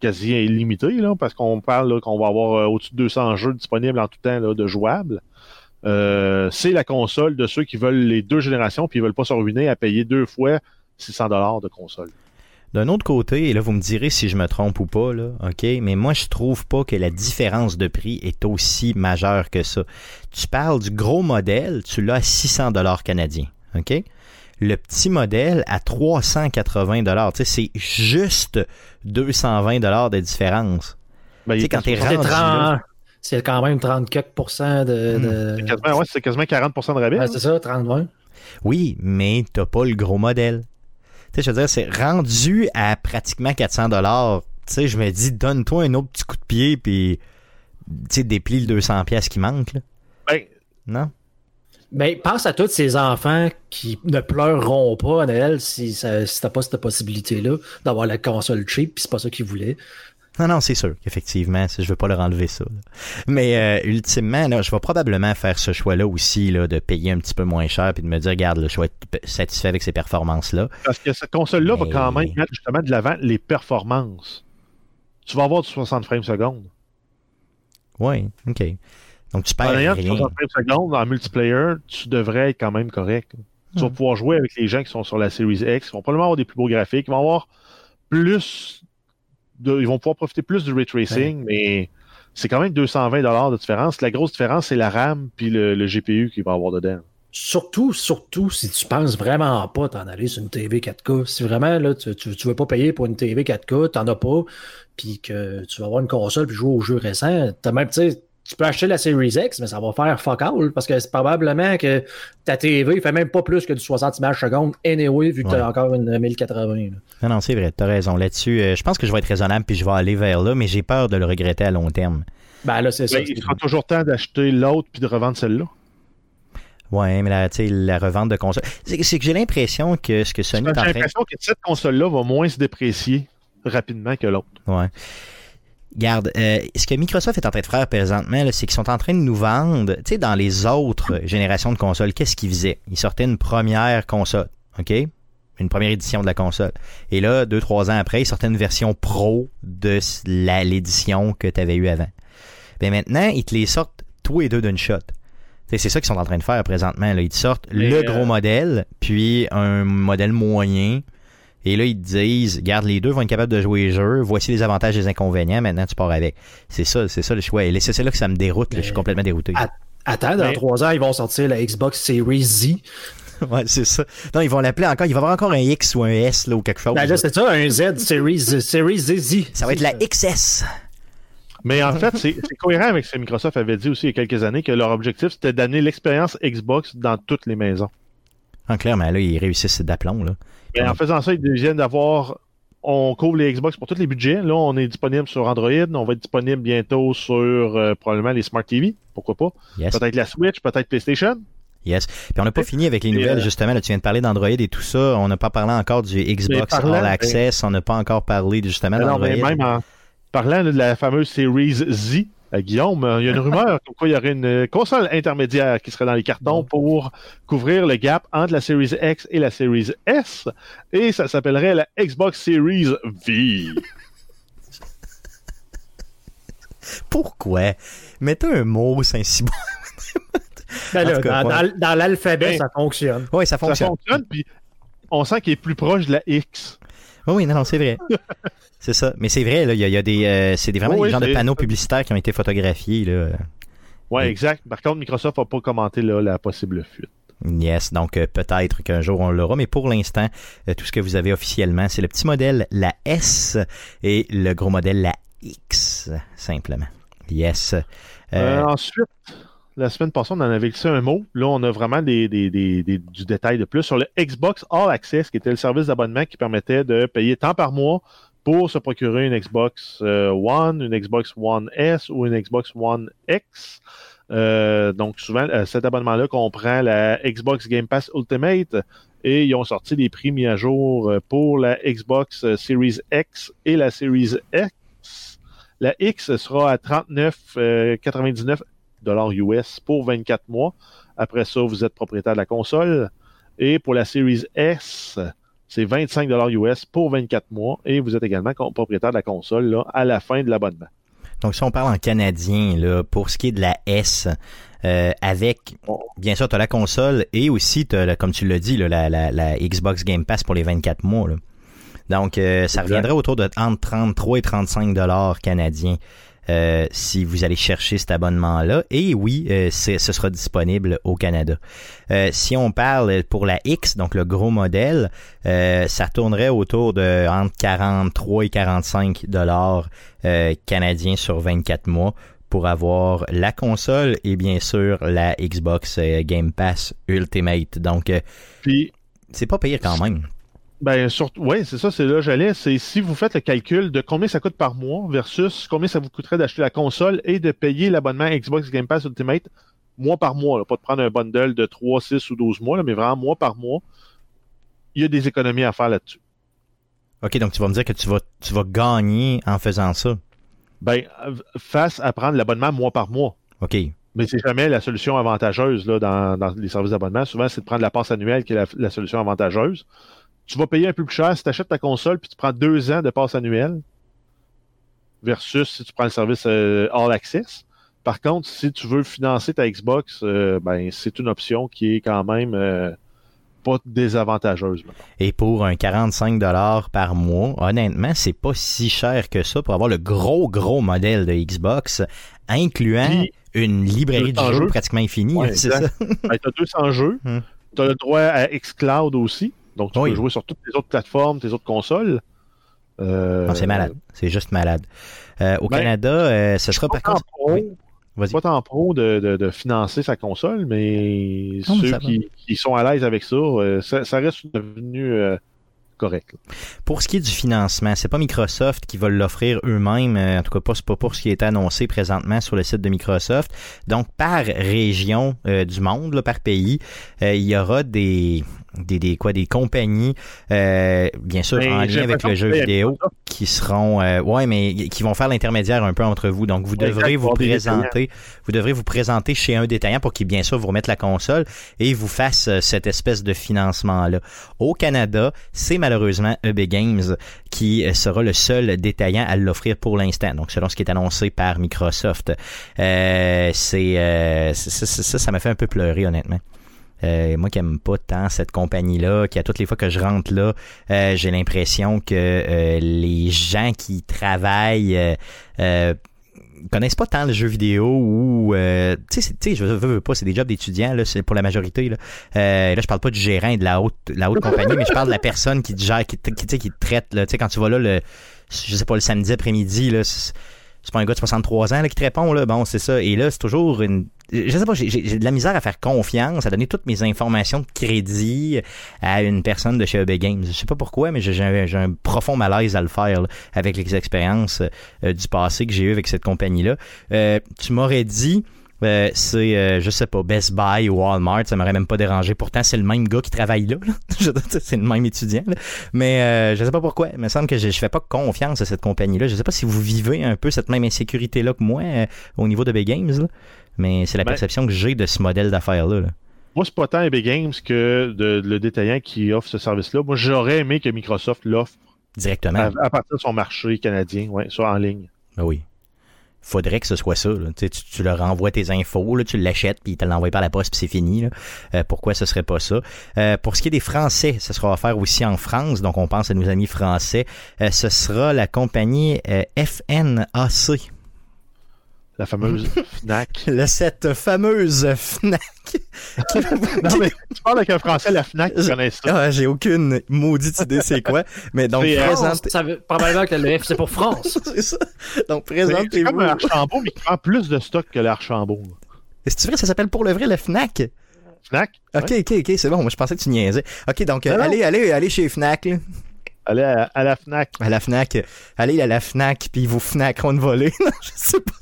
quasi illimité, là, parce qu'on parle qu'on va avoir euh, au-dessus de 200 jeux disponibles en tout temps là, de jouables. Euh, c'est la console de ceux qui veulent les deux générations puis ils veulent pas se ruiner à payer deux fois 600 dollars de console. D'un autre côté, et là vous me direz si je me trompe ou pas, là, ok, mais moi je trouve pas que la différence de prix est aussi majeure que ça. Tu parles du gros modèle, tu l'as à 600 dollars canadiens, ok? Le petit modèle à 380 dollars, tu sais, c'est juste 220 dollars de différence. Ben, Tu sais, quand t'es rendu 30 là, C'est quand même 30 quelques pourcents de. Hmm. de- c'est quasiment, ouais, c'est quasiment 40% de rabais. Ouais, c'est ça, 30 ouais. oui, mais t'as pas le gros modèle. Tu sais, je veux dire, c'est rendu à pratiquement 400 dollars. Tu sais, je me dis, donne-toi un autre petit coup de pied, puis tu sais, déplie le 200 pièces qui manque, là. Ben, Non? Ben, pense à tous ces enfants qui ne pleureront pas à Noël si, ça- si t'as pas cette possibilité-là d'avoir la console cheap, puis c'est pas ça qu'ils voulaient. Non, non, c'est sûr qu'effectivement, je veux pas leur enlever ça. là. Mais euh, ultimement, là, je vais probablement faire ce choix-là aussi, là, de payer un petit peu moins cher puis de me dire, regarde, là, je vais être satisfait avec ces performances-là. Parce que cette console-là va quand même mettre justement de l'avant les performances. Tu vas avoir du 60 frames secondes. Oui, OK. Donc tu En perds ayant du rien. 60 frames secondes en multiplayer, tu devrais être quand même correct. Tu vas Hmm. pouvoir jouer avec les gens qui sont sur la Series X. Ils vont probablement avoir des plus beaux graphiques. Ils vont avoir plus de, ils vont pouvoir profiter plus du ray tracing, mais c'est quand même 220 dollars de différence. La grosse différence, c'est la RAM puis le, le GPU qu'il va avoir dedans. Surtout, surtout si tu penses vraiment pas t'en aller sur une TV 4K. Si vraiment là, tu, tu, tu veux pas payer pour une TV 4K, t'en as pas, puis que tu vas avoir une console puis jouer aux jeux récents, t'as même, tu sais, tu peux acheter la Series X, mais ça va faire fuck all parce que c'est probablement que ta TV fait même pas plus que du 60 images secondes anyway, vu que Ouais. t'as encore une 1080. là. Non, non, c'est vrai, t'as raison. Là-dessus, euh, je pense que je vais être raisonnable puis je vais aller vers là, mais j'ai peur de le regretter à long terme. Ben là, c'est ça. Il sera toujours temps d'acheter l'autre puis de revendre celle-là. Ouais, mais là, tu sais, la revente de console. C'est que j'ai l'impression que ce que Sony J'ai est en train l'impression que cette console-là va moins se déprécier rapidement que l'autre. Ouais. Garde, euh, ce que Microsoft est en train de faire présentement, c'est qu'ils sont en train de nous vendre, tu sais, dans les autres générations de consoles, qu'est-ce qu'ils faisaient? Ils sortaient une première console, OK? Une première édition de la console. Et là, deux, trois ans après, ils sortaient une version pro de l'édition que tu avais eue avant. Ben maintenant, ils te les sortent tous et deux d'une shot. C'est ça qu'ils sont en train de faire présentement. Là. Ils te sortent Mais, le euh, gros modèle, puis un modèle moyen, et là, ils te disent, garde, les deux vont être capables de jouer les jeux, voici les avantages et les inconvénients, maintenant tu pars avec. C'est ça, c'est ça le choix. Et c'est là que ça me déroute, là. je suis Mais- complètement dérouté. Attends, dans Mais- trois ans, ils vont sortir la Xbox Series Z. <laughs> ouais, c'est ça. Non, ils vont l'appeler encore, il va y avoir encore un X ou un S là, ou quelque chose. Ben là, c'est ça, un Z Series, Series Z. ça va être la XS. Mais en fait, c'est c'est cohérent avec ce que Microsoft avait dit aussi il y a quelques années que leur objectif, c'était d'amener l'expérience Xbox dans toutes les maisons. Ah, clairement, là, ils réussissent d'aplomb, là. Et en faisant ça, ils viennent d'avoir. On couvre les Xbox pour tous les budgets. Là, on est disponible sur Android. On va être disponible bientôt sur euh, probablement les Smart TV. Pourquoi pas? Yes. Peut-être la Switch, peut-être PlayStation. Yes. Puis on n'a pas fini avec les nouvelles, euh, justement. Là, tu viens de parler d'Android et tout ça. On n'a pas parlé encore du Xbox parlant, All Access. On n'a pas encore parlé justement d'Android. mais même en parlant là, de la fameuse Series Z, à Guillaume, euh, il y a une rumeur comme quoi il y aurait une euh, console intermédiaire qui serait dans les cartons pour couvrir le gap entre la Series X et la Series S. Et ça s'appellerait la Xbox Series V. <laughs> Pourquoi? Mettez un mot Saint-Cyboire. <laughs> Ben là, cas, dans ouais. dans- dans l'alphabet, Ben, ça fonctionne. Oui, ça Ça fonctionne. fonctionne, puis on sent qu'il est plus proche de la X. Oui, oui, non, non, c'est vrai. <laughs> c'est ça. Mais c'est vrai, là, il y a, il y a des, euh, c'est des, vraiment Oui, des genres de panneaux publicitaires qui ont été photographiés, là. Ouais, Oui. exact. Par contre, Microsoft n'a pas commenté là, la possible fuite. Yes, donc euh, peut-être qu'un jour on l'aura, mais pour l'instant, euh, tout ce que vous avez officiellement, c'est le petit modèle, la S, et le gros modèle, la X, simplement. Yes. Euh, ensuite, la semaine passée, on en avait glissé un mot. Là, on a vraiment du détail de plus sur le Xbox All Access, qui était le service d'abonnement qui permettait de payer tant par mois pour se procurer une Xbox euh, One, une Xbox One S ou une Xbox One X. Euh, donc, souvent, euh, cet abonnement-là comprend la Xbox Game Pass Ultimate et ils ont sorti les prix mis à jour pour la Xbox Series X et la Series X. La X sera à 39,99 dollars US pour 24 mois. Après ça, vous êtes propriétaire de la console. Et pour la Series S, c'est 25 dollars US pour 24 mois. Et vous êtes également propriétaire de la console là, à la fin de l'abonnement. donc, si on parle en canadien, là, pour ce qui est de la S, euh, avec, bien sûr, tu as la console et aussi, la- comme tu l'as dit, là, la, la, la Xbox Game Pass pour les 24 mois. là. Donc, euh, ça reviendrait autour de entre 33 et 35 dollars canadiens euh, si vous allez chercher cet abonnement-là. Et oui, euh, ce sera disponible au Canada. Euh, si on parle pour la X, donc le gros modèle, ça tournerait autour de entre 43 et 45 dollars canadiens sur 24 mois pour avoir la console et bien sûr la Xbox Game Pass Ultimate. Donc, c'est pas pire quand même. Ben, surtout, ouais, c'est ça, c'est là, j'allais. C'est si vous faites le calcul de combien ça coûte par mois versus combien ça vous coûterait d'acheter la console et de payer l'abonnement Xbox Game Pass Ultimate mois par mois. là. Pas de prendre un bundle de 3, 6 ou 12 mois, là, mais vraiment mois par mois. Il y a des économies à faire là-dessus. OK, donc tu vas me dire que tu vas, tu vas gagner en faisant ça. Ben, face à prendre l'abonnement mois par mois. OK. Mais c'est jamais la solution avantageuse là, dans, dans les services d'abonnement. Souvent, c'est de prendre la passe annuelle qui est la, la solution avantageuse. Tu vas payer un peu plus cher si tu achètes ta console puis tu prends deux ans de passe annuelle versus si tu prends le service euh, All Access. Par contre, si tu veux financer ta Xbox, euh, ben c'est une option qui est quand même euh, pas désavantageuse. Et pour un 45 dollars par mois, honnêtement, c'est pas si cher que ça pour avoir le gros gros modèle de Xbox, incluant Puis, une librairie de 200 jeux jeux. pratiquement infinie. Ouais, c'est exact. ça? Ben, tu as 200 jeux. Hmm. Tu as le droit à xCloud aussi. Donc, tu Oui. peux jouer sur toutes les autres plateformes, tes autres consoles. Euh, Non, c'est malade. C'est juste malade. Euh, au Ben, Canada, euh, ce sera pas par contre. pro, Oui. Vas-y. pas tant pro de, de- de financer sa console, mais Non, ceux qui, qui sont à l'aise avec ça, ça, ça reste devenu correct. Pour ce qui est du financement, c'est pas Microsoft qui va l'offrir eux-mêmes, en tout cas pas, pas pour ce qui est annoncé présentement sur le site de Microsoft. Donc par région euh, du monde, là, par pays, euh, il y aura des des, des quoi des compagnies euh, bien sûr Mais en lien avec le jeu vidéo qui seront euh, ouais mais qui vont faire l'intermédiaire un peu entre vous. Donc vous devrez vous présenter vous devrez vous présenter chez un détaillant pour qu'il bien sûr vous remette la console et vous fasse euh, cette espèce de financement là au Canada c'est malheureusement EB Games qui euh, sera le seul détaillant à l'offrir pour l'instant. Donc selon ce qui est annoncé par Microsoft euh, c'est euh, c'est- ça ça m'a fait un peu pleurer honnêtement euh, moi qui aime pas tant cette compagnie-là, qui à toutes les fois que je rentre là, euh, j'ai l'impression que euh, les gens qui travaillent euh, euh, connaissent pas tant le jeu vidéo ou euh, tu sais je veux, veux pas c'est des jobs d'étudiants là c'est pour la majorité là. Euh, là je parle pas du gérant et de la haute la haute compagnie mais je parle de la personne qui te gère qui qui, te traite là. Tu sais quand tu vas là le je sais pas le samedi après-midi là c'est pas un gars de 63 ans là, qui te répond là. Bon c'est ça. Et là c'est toujours une je sais pas j'ai de la misère à faire confiance à donner toutes mes informations de crédit à une personne de chez EB Games je sais pas pourquoi mais j'ai un, un profond malaise à le faire là, avec les expériences euh, du passé que j'ai eu avec cette compagnie là Euh, tu m'aurais dit euh, c'est euh, je sais pas Best Buy ou Walmart ça m'aurait même pas dérangé pourtant c'est le même gars qui travaille là, là. <laughs> C'est le même étudiant là. mais euh, je sais pas pourquoi il me semble que je, je fais pas confiance à cette compagnie là je sais pas si vous vivez un peu cette même insécurité là que moi euh, au niveau de Big Games là. Mais c'est la Ben- perception que j'ai de ce modèle d'affaires là. Moi, c'est pas tant EB Games que de, le détaillant qui offre ce service-là. Moi, j'aurais aimé que Microsoft l'offre directement à, à partir de son marché canadien, ouais, soit en ligne. Ben oui faudrait que ce soit ça. là. Tu, tu, tu leur envoies tes infos, là, tu l'achètes, puis ils te l'envoient par la poste, puis c'est fini. là. Euh, pourquoi ce serait pas ça? Euh, pour ce qui est des Français, ce sera offert aussi en France, donc on pense à nos amis français. Euh, ce sera la compagnie FNAC. La fameuse <laughs> FNAC. Le, cette fameuse FNAC. <laughs> Non, mais tu parles avec un Français, la FNAC, tu connais ça. Ah, j'ai aucune maudite idée c'est quoi. Mais donc, euh, présentez... Ça veut, probablement que le F, c'est pour France. <laughs> c'est ça. Donc, C'est c'est présentez-vous. comme un Archambault, mais qui prend plus de stock que l'Archambault. Est-ce vrai, ça s'appelle pour le vrai le FNAC? FNAC? Ok, ouais. ok, ok, c'est bon. Moi, je pensais que tu niaisais. Ok, donc, euh, allez, allez, allez chez FNAC, là. Allez à, à la FNAC. À la FNAC. Allez à la FNAC, puis vous FNACront de voler. <laughs> Non, je sais pas.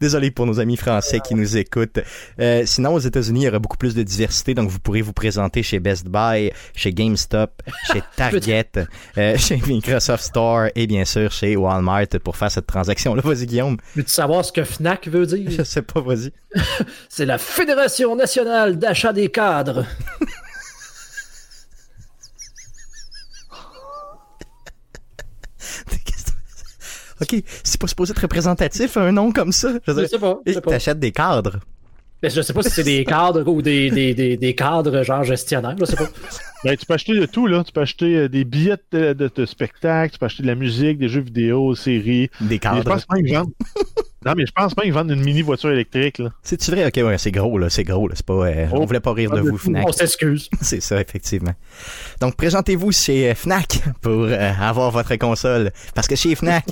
Désolé pour nos amis français qui nous écoutent. Euh, sinon, aux États-Unis, il y aura beaucoup plus de diversité, donc vous pourrez vous présenter chez Best Buy, chez GameStop, chez <laughs> Target, euh, chez Microsoft Store et bien sûr chez Walmart pour faire cette transaction-là. Vas-y, Guillaume. Veux-tu savoir ce que FNAC veut <laughs> Je dire? sais pas, vas-y. C'est la Fédération nationale d'achat des cadres. Ok, c'est pas supposé être représentatif, un nom comme ça. Je sais pas. Je. T'achètes des cadres. Mais je sais pas si c'est des cadres ou des, des, des, des cadres genre gestionnaires. Je sais pas. Ben, tu peux acheter de tout, là. Tu peux acheter euh, des billets de, de, de spectacle, tu peux acheter de la musique, des jeux vidéo, séries. Des Et je cadres. pense même vendent. <laughs> non, mais je pense même qu'ils vendent une mini voiture électrique, là. C'est-tu vrai? Ok, ouais, c'est gros, là, c'est gros, là. C'est pas, euh, Oh, on voulait pas rire de pas de vous. Fnac. On s'excuse. <laughs> C'est ça, effectivement. Donc, présentez-vous chez euh, Fnac pour euh, avoir votre console. Parce que chez Fnac,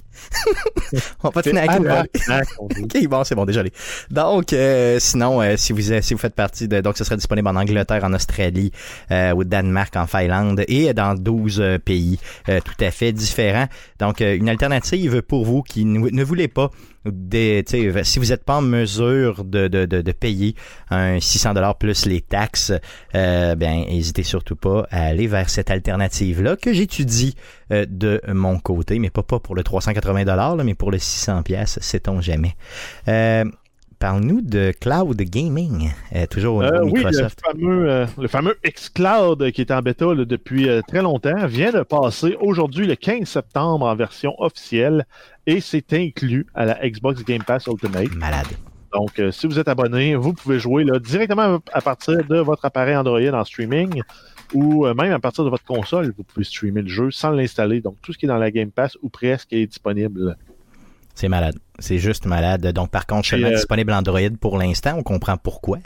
<laughs> on va pas de Fnac. FNAC. <laughs> Ok, bon, c'est bon, désolé. Donc, euh, sinon, euh, si vous si vous faites partie de, donc, ce sera disponible en Angleterre, en Australie, euh, au Danemark, en Finlande et dans 12 euh, pays euh, tout à fait différents. Donc, euh, une alternative pour vous qui ne voulez pas des, sais, si vous n'êtes pas en mesure de, de, de, de payer un 600 dollars plus les taxes, euh, ben n'hésitez surtout pas à aller vers cette alternative là que j'étudie euh, de mon côté, mais pas pas pour le 380 dollars, mais pour le 600 pièces, sait-on jamais. Euh, Parle-nous de cloud gaming, euh, toujours au niveau Euh, oui, le Microsoft. fameux, euh, le fameux xCloud qui est en bêta là, depuis très longtemps vient de passer aujourd'hui le 15 septembre en version officielle et c'est inclus à la Xbox Game Pass Ultimate. Malade. Donc, si vous êtes abonné, vous pouvez jouer là, directement à partir de votre appareil Android en streaming ou même à partir de votre console, vous pouvez streamer le jeu sans l'installer. Donc, tout ce qui est dans la Game Pass ou presque est disponible. C'est malade. C'est juste malade. Donc, par contre, seulement euh, disponible Android pour l'instant. On comprend pourquoi.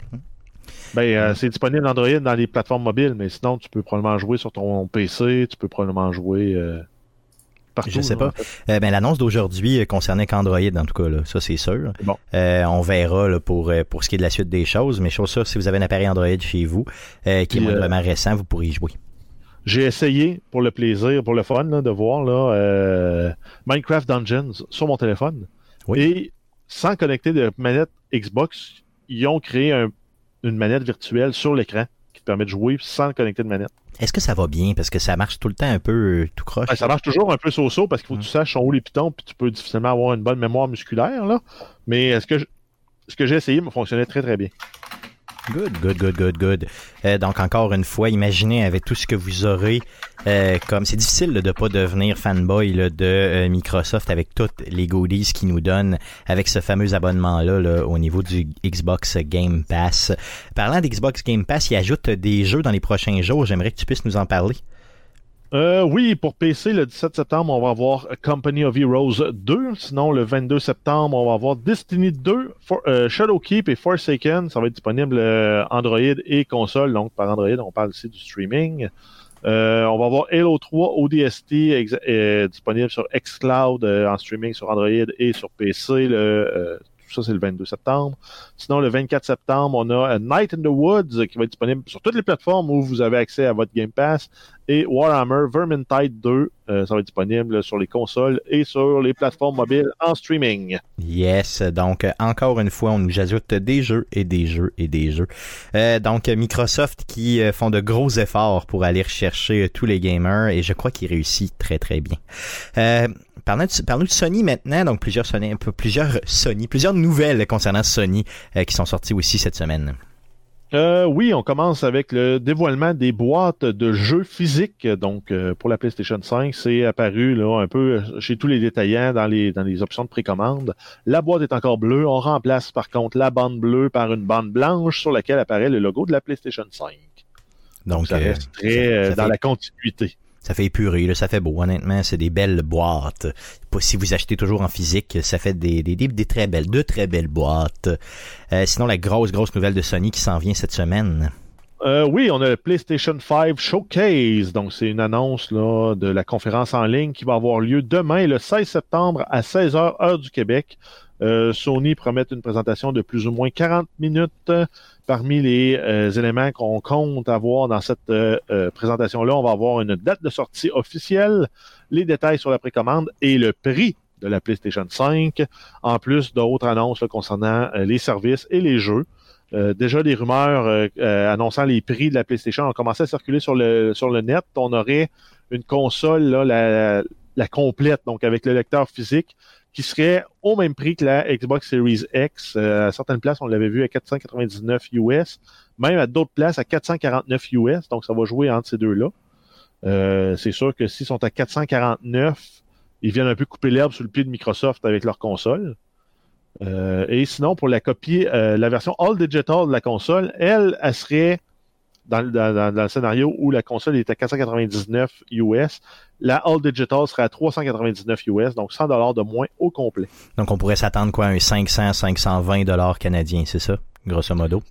Ben, euh, c'est disponible Android dans les plateformes mobiles, mais sinon, tu peux probablement jouer sur ton PC, tu peux probablement jouer euh, partout. Je sais pas. en fait. Euh, ben, l'annonce d'aujourd'hui concernait qu'Android, en tout cas, là. ça c'est sûr. Bon. On verra là, pour, pour ce qui est de la suite des choses, mais chose sûre, si vous avez un appareil Android chez vous qui est Puis, moindrement récent, vous pourrez y jouer. J'ai essayé pour le plaisir, pour le fun, là, de voir là, euh, Minecraft Dungeons sur mon téléphone. Oui. Et sans connecter de manette Xbox, ils ont créé un- une manette virtuelle sur l'écran qui te permet de jouer sans connecter de manette. Est-ce que ça va bien? Parce que ça marche tout le temps un peu euh, tout croche. Ben, ça marche toujours un peu so-so parce qu'il faut que tu Mm. saches son haut les pitons puis tu peux difficilement avoir une bonne mémoire musculaire. Là. Mais ce que je- ce que j'ai essayé me fonctionnait très très bien. Good, good, good, good, good. Euh, donc encore une fois, imaginez avec tout ce que vous aurez, euh, comme c'est difficile de pas devenir fanboy de euh, Microsoft avec toutes les goodies qu'ils nous donnent avec ce fameux abonnement là, là, au niveau du Xbox Game Pass. Parlant d'Xbox Game Pass, il ajoute des jeux dans les prochains jours. J'aimerais que tu puisses nous en parler. Euh, oui, pour PC, le 17 septembre, on va avoir Company of Heroes 2. Sinon, le 22 septembre, on va avoir Destiny 2, For- euh, Shadowkeep et Forsaken. Ça va être disponible euh, Android et console. Donc, par Android, on parle ici du streaming. Euh, on va avoir Halo 3 ODST disponible sur xCloud en streaming sur Android et sur PC. Le, tout ça, c'est le 22 septembre. Sinon, le 24 septembre, on a Night in the Woods qui va être disponible sur toutes les plateformes où vous avez accès à votre Game Pass et Warhammer Vermintide 2. euh, ça va être disponible sur les consoles et sur les plateformes mobiles en streaming. Yes, donc encore une fois, on nous ajoute des jeux et des jeux et des jeux. Euh, donc Microsoft qui euh, font de gros efforts pour aller rechercher tous les gamers et je crois qu'ils réussissent très très bien. Euh, Parlons de, Sony maintenant, donc plusieurs Sony, plusieurs Sony, plusieurs nouvelles concernant Sony qui sont sorties aussi cette semaine. Euh, oui, on commence avec le dévoilement des boîtes de jeux physiques. Donc, euh, pour la PlayStation 5, c'est apparu là, un peu chez tous les détaillants dans les, dans les options de précommande. La boîte est encore bleue. On remplace par contre la bande bleue par une bande blanche sur laquelle apparaît le logo de la PlayStation 5. Donc, ça euh, reste très euh, ça dans la continuité. Ça fait épuré, là, ça fait beau, honnêtement, c'est des belles boîtes. Si vous achetez toujours en physique, ça fait des, des, très belles, de très belles boîtes. Euh, sinon, la grosse, grosse nouvelle de Sony qui s'en vient cette semaine. Euh, oui, on a le PlayStation 5 Showcase. Donc, c'est une annonce de la conférence en ligne qui va avoir lieu demain, le 16 septembre, à 16h, heure du Québec. Euh, Sony promet une présentation de plus ou moins 40 minutes. Parmi les euh, éléments qu'on compte avoir dans cette euh, euh, présentation-là, on va avoir une date de sortie officielle, les détails sur la précommande et le prix de la PlayStation 5, en plus d'autres annonces concernant les services et les jeux. Déjà, des rumeurs annonçant les prix de la PlayStation ont commencé à circuler sur le, net. On aurait une console, la complète, donc avec le lecteur physique, qui serait au même prix que la Xbox Series X. Euh, à certaines places, on l'avait vu à 499 US, même à d'autres places à 449 US, donc ça va jouer entre ces deux-là. Euh, c'est sûr que s'ils sont à 449, ils viennent un peu couper l'herbe sous le pied de Microsoft avec leur console. Euh, et sinon, pour la copie, euh, la version All Digital de la console, elle, elle serait dans, le- dans- dans- dans le scénario où la console est à 499 US, la All Digital serait à 399 US, donc 100 dollars de moins au complet. Donc, on pourrait s'attendre quoi, à un 500, 520 dollars canadiens, c'est ça, grosso modo?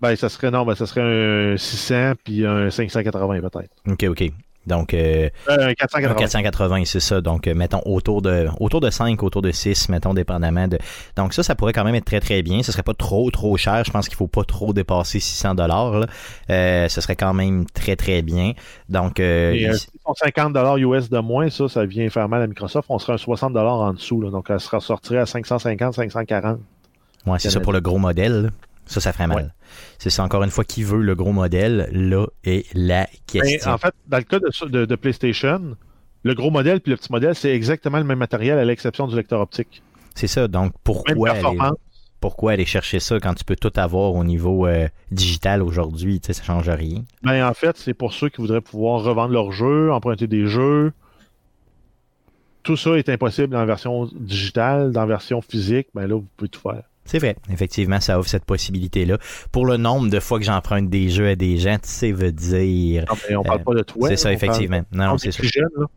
Ben, ça serait non, ben, ça serait un 600 puis un 580 peut-être. OK, OK. Donc, euh, Euh, un un 480. 480, c'est ça. Donc, euh, mettons autour de autour de 5, autour de 6, mettons, dépendamment de. Donc, ça, ça pourrait quand même être très, très bien. Ce serait pas trop, trop cher. Je pense qu'il faut pas trop dépasser 600 dollars. Euh, ce serait quand même très, très bien. Donc, euh, Et, euh, 50 dollars US de moins, ça, ça vient faire mal à Microsoft. On serait un 60 dollars en dessous, là, donc elle se ressortirait à 550, 540. ouais, c'est ça pour le gros modèle. là. Ça, ça ferait mal. Ouais. C'est ça, encore une fois, qui veut le gros modèle, là est la Mais question. en fait, dans le cas de, de- de PlayStation, le gros modèle puis le petit modèle, c'est exactement le même matériel à l'exception du lecteur optique. C'est ça. Donc, pourquoi aller, pourquoi aller chercher ça quand tu peux tout avoir au niveau euh, digital aujourd'hui? Ça change rien. Ben, en fait, c'est pour ceux qui voudraient pouvoir revendre leurs jeux, emprunter des jeux. Tout ça est impossible en version digitale, dans version physique. Ben là, vous pouvez tout faire. C'est vrai, effectivement, ça offre cette possibilité-là. Pour le nombre de fois que j'emprunte des jeux à des gens, tu sais, veut dire. Non, mais on parle Euh, pas de toi. c'est ça, effectivement. Non, Parle, non, on c'est.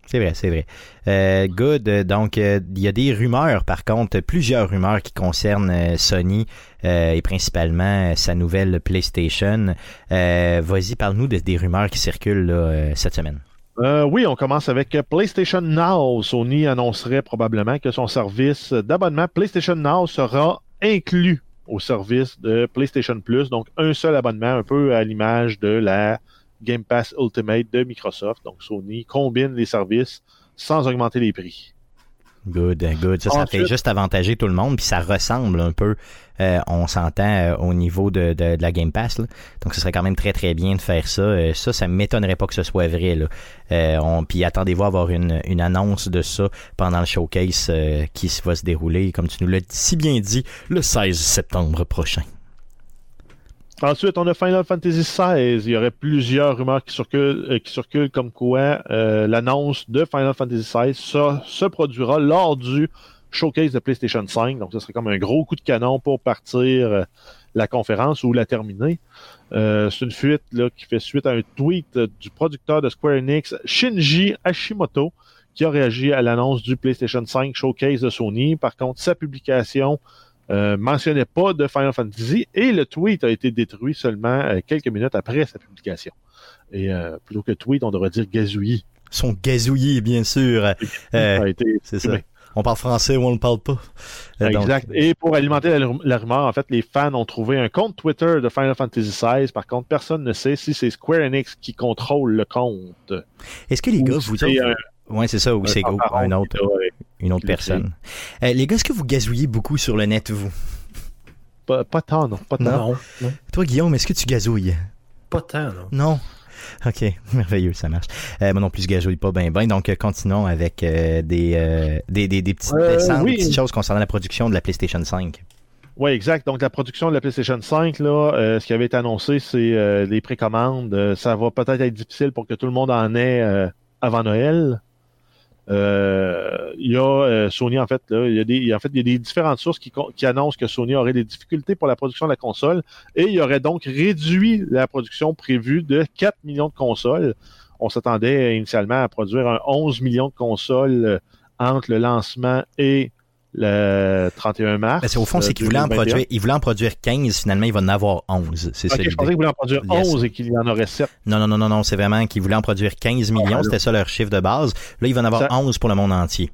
C'est vrai, c'est vrai. Euh, good. Donc, euh, il y a des rumeurs, par contre, plusieurs rumeurs qui concernent Sony et principalement sa nouvelle PlayStation. Vas-y, parle-nous de- des rumeurs qui circulent là, cette semaine. Euh, oui, on commence avec PlayStation Now. Sony annoncerait probablement que son service d'abonnement PlayStation Now sera inclus au service de PlayStation Plus. Donc, un seul abonnement, un peu à l'image de la Game Pass Ultimate de Microsoft. Donc, Sony combine les services sans augmenter les prix. Good, good. Ça, ça Ensuite- fait juste avantager tout le monde, puis ça ressemble un peu, euh, on s'entend euh, au niveau de, de, de la Game Pass. Là. Donc, ce serait quand même très, très bien de faire ça. Euh, ça, ça m'étonnerait pas que ce soit vrai. Là. Euh, on, puis attendez-vous à avoir une, une annonce de ça pendant le showcase euh, qui va se dérouler, comme tu nous l'as si bien dit, le 16 septembre prochain. Ensuite, on a Final Fantasy XVI. Il y aurait plusieurs rumeurs qui circulent, euh, qui circulent comme quoi euh, l'annonce de Final Fantasy XVI ça, se produira lors du showcase de PlayStation 5. Donc, ce serait comme un gros coup de canon pour partir euh, la conférence ou la terminer. Euh, C'est une fuite là, qui fait suite à un tweet du producteur de Square Enix, Shinji Hashimoto, qui a réagi à l'annonce du PlayStation 5 showcase de Sony. Par contre, sa publication euh, mentionnait pas de Final Fantasy et le tweet a été détruit seulement euh, quelques minutes après sa publication. Et euh, plutôt que tweet, on devrait dire gazouillis. Son gazouillis, bien sûr. C'est ça. On parle français ou on ne parle pas. Donc, Exact. Et pour alimenter la, la rumeur, en fait, les fans ont trouvé un compte Twitter de Final Fantasy XVI. Par contre, personne ne sait si c'est Square Enix qui contrôle le compte. Est-ce que les gars, vous un- Ouais, c'est ça, ou c'est un autre, une autre personne. Euh, les gars, est-ce que vous gazouillez beaucoup sur le net, vous? Pas, pas tant, non. Pas tant. Non, non, Toi, Guillaume, est-ce que tu gazouilles? pas tant, non. Non? OK, <laughs> merveilleux, ça marche. Euh, moi non plus, je gazouille pas bien, bien. Donc, euh, continuons avec euh, des, euh, des, des, des petites, Euh, descentes, oui. des petites choses concernant la production de la PlayStation 5. Oui, exact. Donc, la production de la PlayStation 5, là, euh, ce qui avait été annoncé, c'est euh, les précommandes. Euh, ça va peut-être être difficile pour que tout le monde en ait euh, avant Noël. Euh, Il y a Sony, en fait, il y a des, en fait, des différentes sources qui annoncent que Sony aurait des difficultés pour la production de la console et il aurait donc réduit la production prévue de 4 millions de consoles. On s'attendait initialement à produire un 11 millions de consoles euh, entre le lancement et le 31 mars. C'est au fond, c'est euh, qu'il voulait en 2021. produire, il voulait en produire 15, finalement, il va en avoir 11. C'est ça Ok, je pensais qu'il voulait en produire Yes. 11 et qu'il y en aurait 7. Non, non, non, non, non, c'est vraiment qu'il voulait en produire 15 millions, là. c'était ça leur chiffre de base. Là, il va en avoir Ça- 11 pour le monde entier.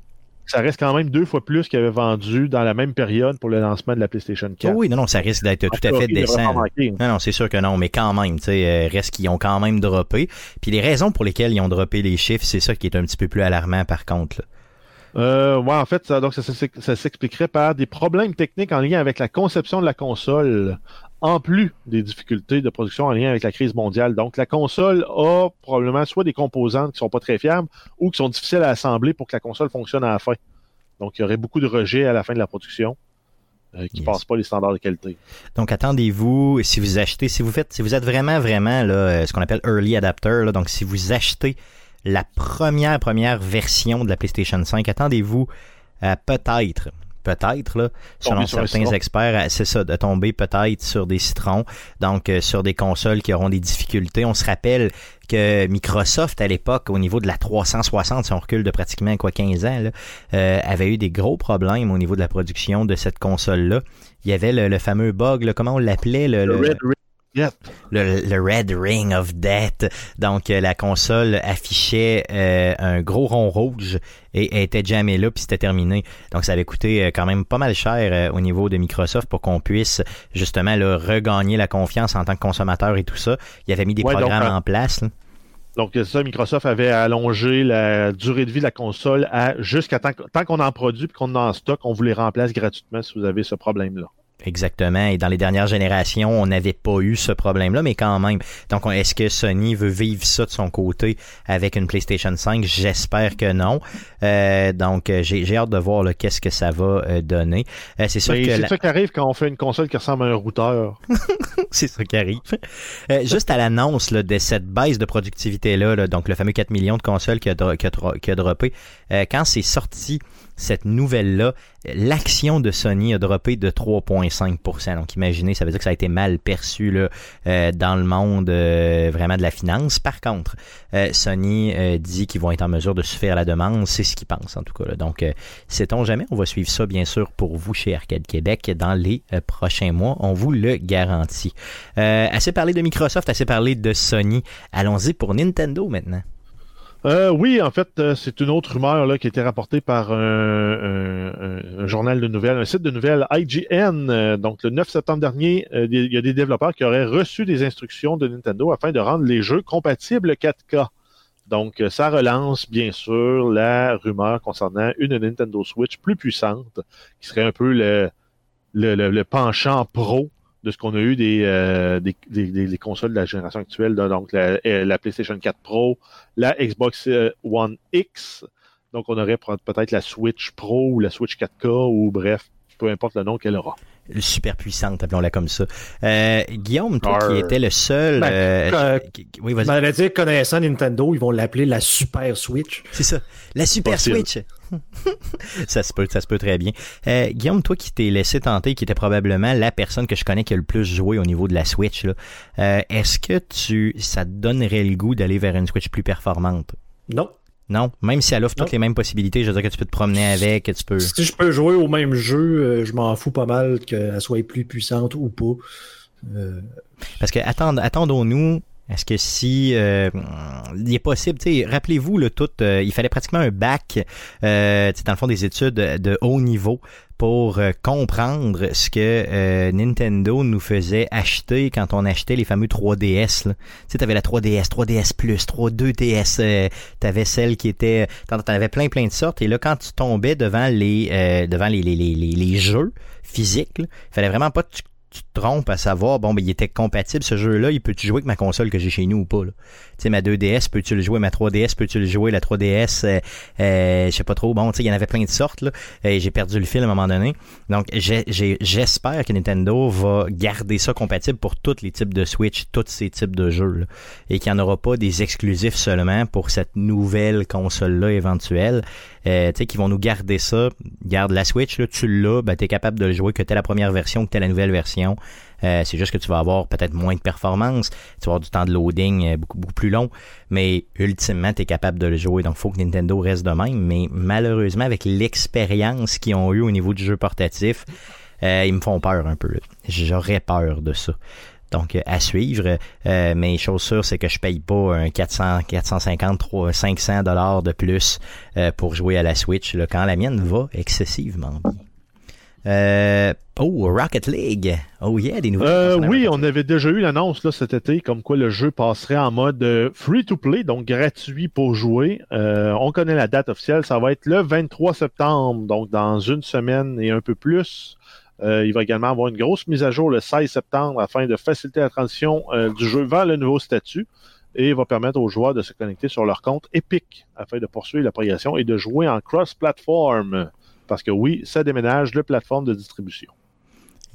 Ça reste quand même deux fois plus qu'il avait vendu dans la même période pour le lancement de la PlayStation 4. Oh oui, non, non, ça risque d'être tout à fait décent. manquer. Non, non, c'est sûr que non, mais quand même, tu sais, euh, reste qu'ils ont quand même droppé. Puis les raisons pour lesquelles ils ont droppé les chiffres, c'est ça qui est un petit peu plus alarmant par contre. là. Euh, ouais, en fait, ça, donc ça, s'ex- ça s'expliquerait par des problèmes techniques en lien avec la conception de la console, en plus des difficultés de production en lien avec la crise mondiale. Donc, la console a probablement soit des composantes qui sont pas très fiables ou qui sont difficiles à assembler pour que la console fonctionne à la fin. Donc, il y aurait beaucoup de rejets à la fin de la production euh, qui Yes. passent pas les standards de qualité. Donc attendez-vous, si vous achetez, si vous faites, si vous êtes vraiment, vraiment là, euh, ce qu'on appelle early adapter, là, donc si vous achetez la première, première version de la PlayStation 5, attendez-vous à peut-être, peut-être, là, selon certains experts, à- c'est ça, de tomber peut-être sur des citrons, donc euh, sur des consoles qui auront des difficultés. On se rappelle que Microsoft, à l'époque, au niveau de la 360, si on recule de pratiquement quoi 15 ans, là, euh, avait eu des gros problèmes au niveau de la production de cette console-là. Il y avait le, le fameux bug, là, comment on l'appelait, le, Le le- Red Le, le Red Ring of Death. Donc, euh, la console affichait euh, un gros rond rouge et était jamais là, puis c'était terminé. Donc, ça avait coûté euh, quand même pas mal cher euh, au niveau de Microsoft pour qu'on puisse justement là, regagner la confiance en tant que consommateur et tout ça. Il avait mis des Ouais, programmes en place. là. Donc, c'est ça, Microsoft avait allongé la durée de vie de la console à jusqu'à tant, tant qu'on en produit et qu'on en a en stock, on vous les remplace gratuitement si vous avez ce problème-là. Exactement. Et dans les dernières générations, on n'avait pas eu ce problème-là, mais quand même. Donc, on- est-ce que Sony veut vivre ça de son côté avec une PlayStation 5? J'espère que non. Euh, donc, euh, j'ai hâte de voir qu'est-ce que ça va euh, donner. Euh, c'est sûr Mais que c'est la- ça qui arrive quand on fait une console qui ressemble à un routeur. <laughs> c'est ça qui arrive. Euh, juste à l'annonce de cette baisse de productivité-là, là, donc le fameux 4 millions de consoles qui a, dro- qui a, dro- qui a droppé, quand c'est sorti cette nouvelle-là, l'action de Sony a droppé de 3,5%. Donc imaginez, ça veut dire que ça a été mal perçu là, euh, dans le monde euh, vraiment de la finance. Par contre, euh, Sony dit qu'ils vont être en mesure de suffire à la demande. C'est ce qu'ils pensent en tout cas. là. Donc, sait-on jamais, on va suivre ça bien sûr pour vous chez Arcade Québec dans les prochains mois. On vous le garantit. Assez parlé de Microsoft, assez parlé de Sony. Allons-y pour Nintendo maintenant. Euh, oui, en fait, euh, c'est une autre rumeur là, qui a été rapportée par un, un- un- journal de nouvelles, un site de nouvelles IGN. Euh, donc, le 9 septembre dernier, euh, il y a des développeurs qui auraient reçu des instructions de Nintendo afin de rendre les jeux compatibles 4K. Donc, euh, ça relance, bien sûr, la rumeur concernant une Nintendo Switch plus puissante, qui serait un peu le, le- le penchant pro de ce qu'on a eu des, euh, des, des- consoles de la génération actuelle, donc la, euh, la PlayStation 4 Pro, la Xbox euh, One X. Donc, on aurait peut- peut-être la Switch Pro ou la Switch 4K ou bref, peu importe le nom qu'elle aura. Super puissante, appelons-la comme ça. Euh, Guillaume, toi qui étais le seul... Ben, euh, euh, oui, vas-y. dit, connaissant Nintendo, ils vont l'appeler la Super Switch. C'est ça. La Super Possible. Switch. <laughs> ça se peut, ça se peut très bien. Euh, Guillaume, toi qui t'es laissé tenter, qui était probablement la personne que je connais qui a le plus joué au niveau de la Switch, là, euh, est-ce que tu, ça te donnerait le goût d'aller vers une Switch plus performante? Non. Non, même si elle offre toutes les mêmes possibilités, je veux dire que tu peux te promener avec, que tu peux. Si je peux jouer au même jeu, euh, je m'en fous pas mal qu'elle soit plus puissante ou pas. Euh, Parce que attend- attendons-nous. Est-ce que si euh, il est possible, rappelez-vous le tout, euh, il fallait pratiquement un bac, euh, dans le fond des études de haut niveau pour euh, comprendre ce que euh, Nintendo nous faisait acheter quand on achetait les fameux 3DS. là. Tu sais, t'avais la 3DS, 3DS Plus, 3 2DS, euh, t'avais celle qui était, t'en avais plein plein de sortes. Et là, quand tu tombais devant les devant les les, les, les, jeux physiques, il fallait vraiment pas que tu tu te trompes à savoir, bon, ben, il était compatible, ce jeu-là, il peut-tu jouer avec ma console que j'ai chez nous ou pas? Tu sais, ma 2DS, peux-tu le jouer? Ma 3DS, peux-tu le jouer? La 3DS, euh, euh, je sais pas trop. Bon, tu sais, il y en avait plein de sortes, là. Et j'ai perdu le fil à un moment donné. Donc, j'espère que Nintendo va garder ça compatible pour tous les types de Switch, tous ces types de jeux, là. Et qu'il n'y en aura pas des exclusifs seulement pour cette nouvelle console-là éventuelle. Euh, tu sais, qui vont nous garder ça. Garde la Switch, tu l'as, ben, t'es capable de le jouer que t'es la première version, que t'es la nouvelle version. Euh, c'est juste que tu vas avoir peut-être moins de performance, tu vas avoir du temps de loading euh, beaucoup, plus long, mais ultimement, tu es capable de le jouer. Donc, faut que Nintendo reste de même. Mais malheureusement, avec l'expérience qu'ils ont eu au niveau du jeu portatif, ils me font peur un peu. J'aurais peur de ça. Donc, euh, à suivre. Euh, mais chose sûre, c'est que je paye pas un 400, 450, 300, 500 dollars de plus euh, pour jouer à la Switch là, quand la mienne va excessivement bien. Euh, oh, Rocket League. Oh yeah, des nouvelles. Euh, oui, on avait déjà eu l'annonce là, cet été comme quoi le jeu passerait en mode euh, free-to-play, donc gratuit pour jouer. Euh, on connaît la date officielle, ça va être le 23 septembre, donc dans une semaine et un peu plus. Euh, il va également avoir une grosse mise à jour le 16 septembre afin de faciliter la transition euh, du jeu vers le nouveau statut et va permettre aux joueurs de se connecter sur leur compte Epic afin de poursuivre la progression et de jouer en cross-platform. Parce que oui, ça déménage de plateforme de distribution.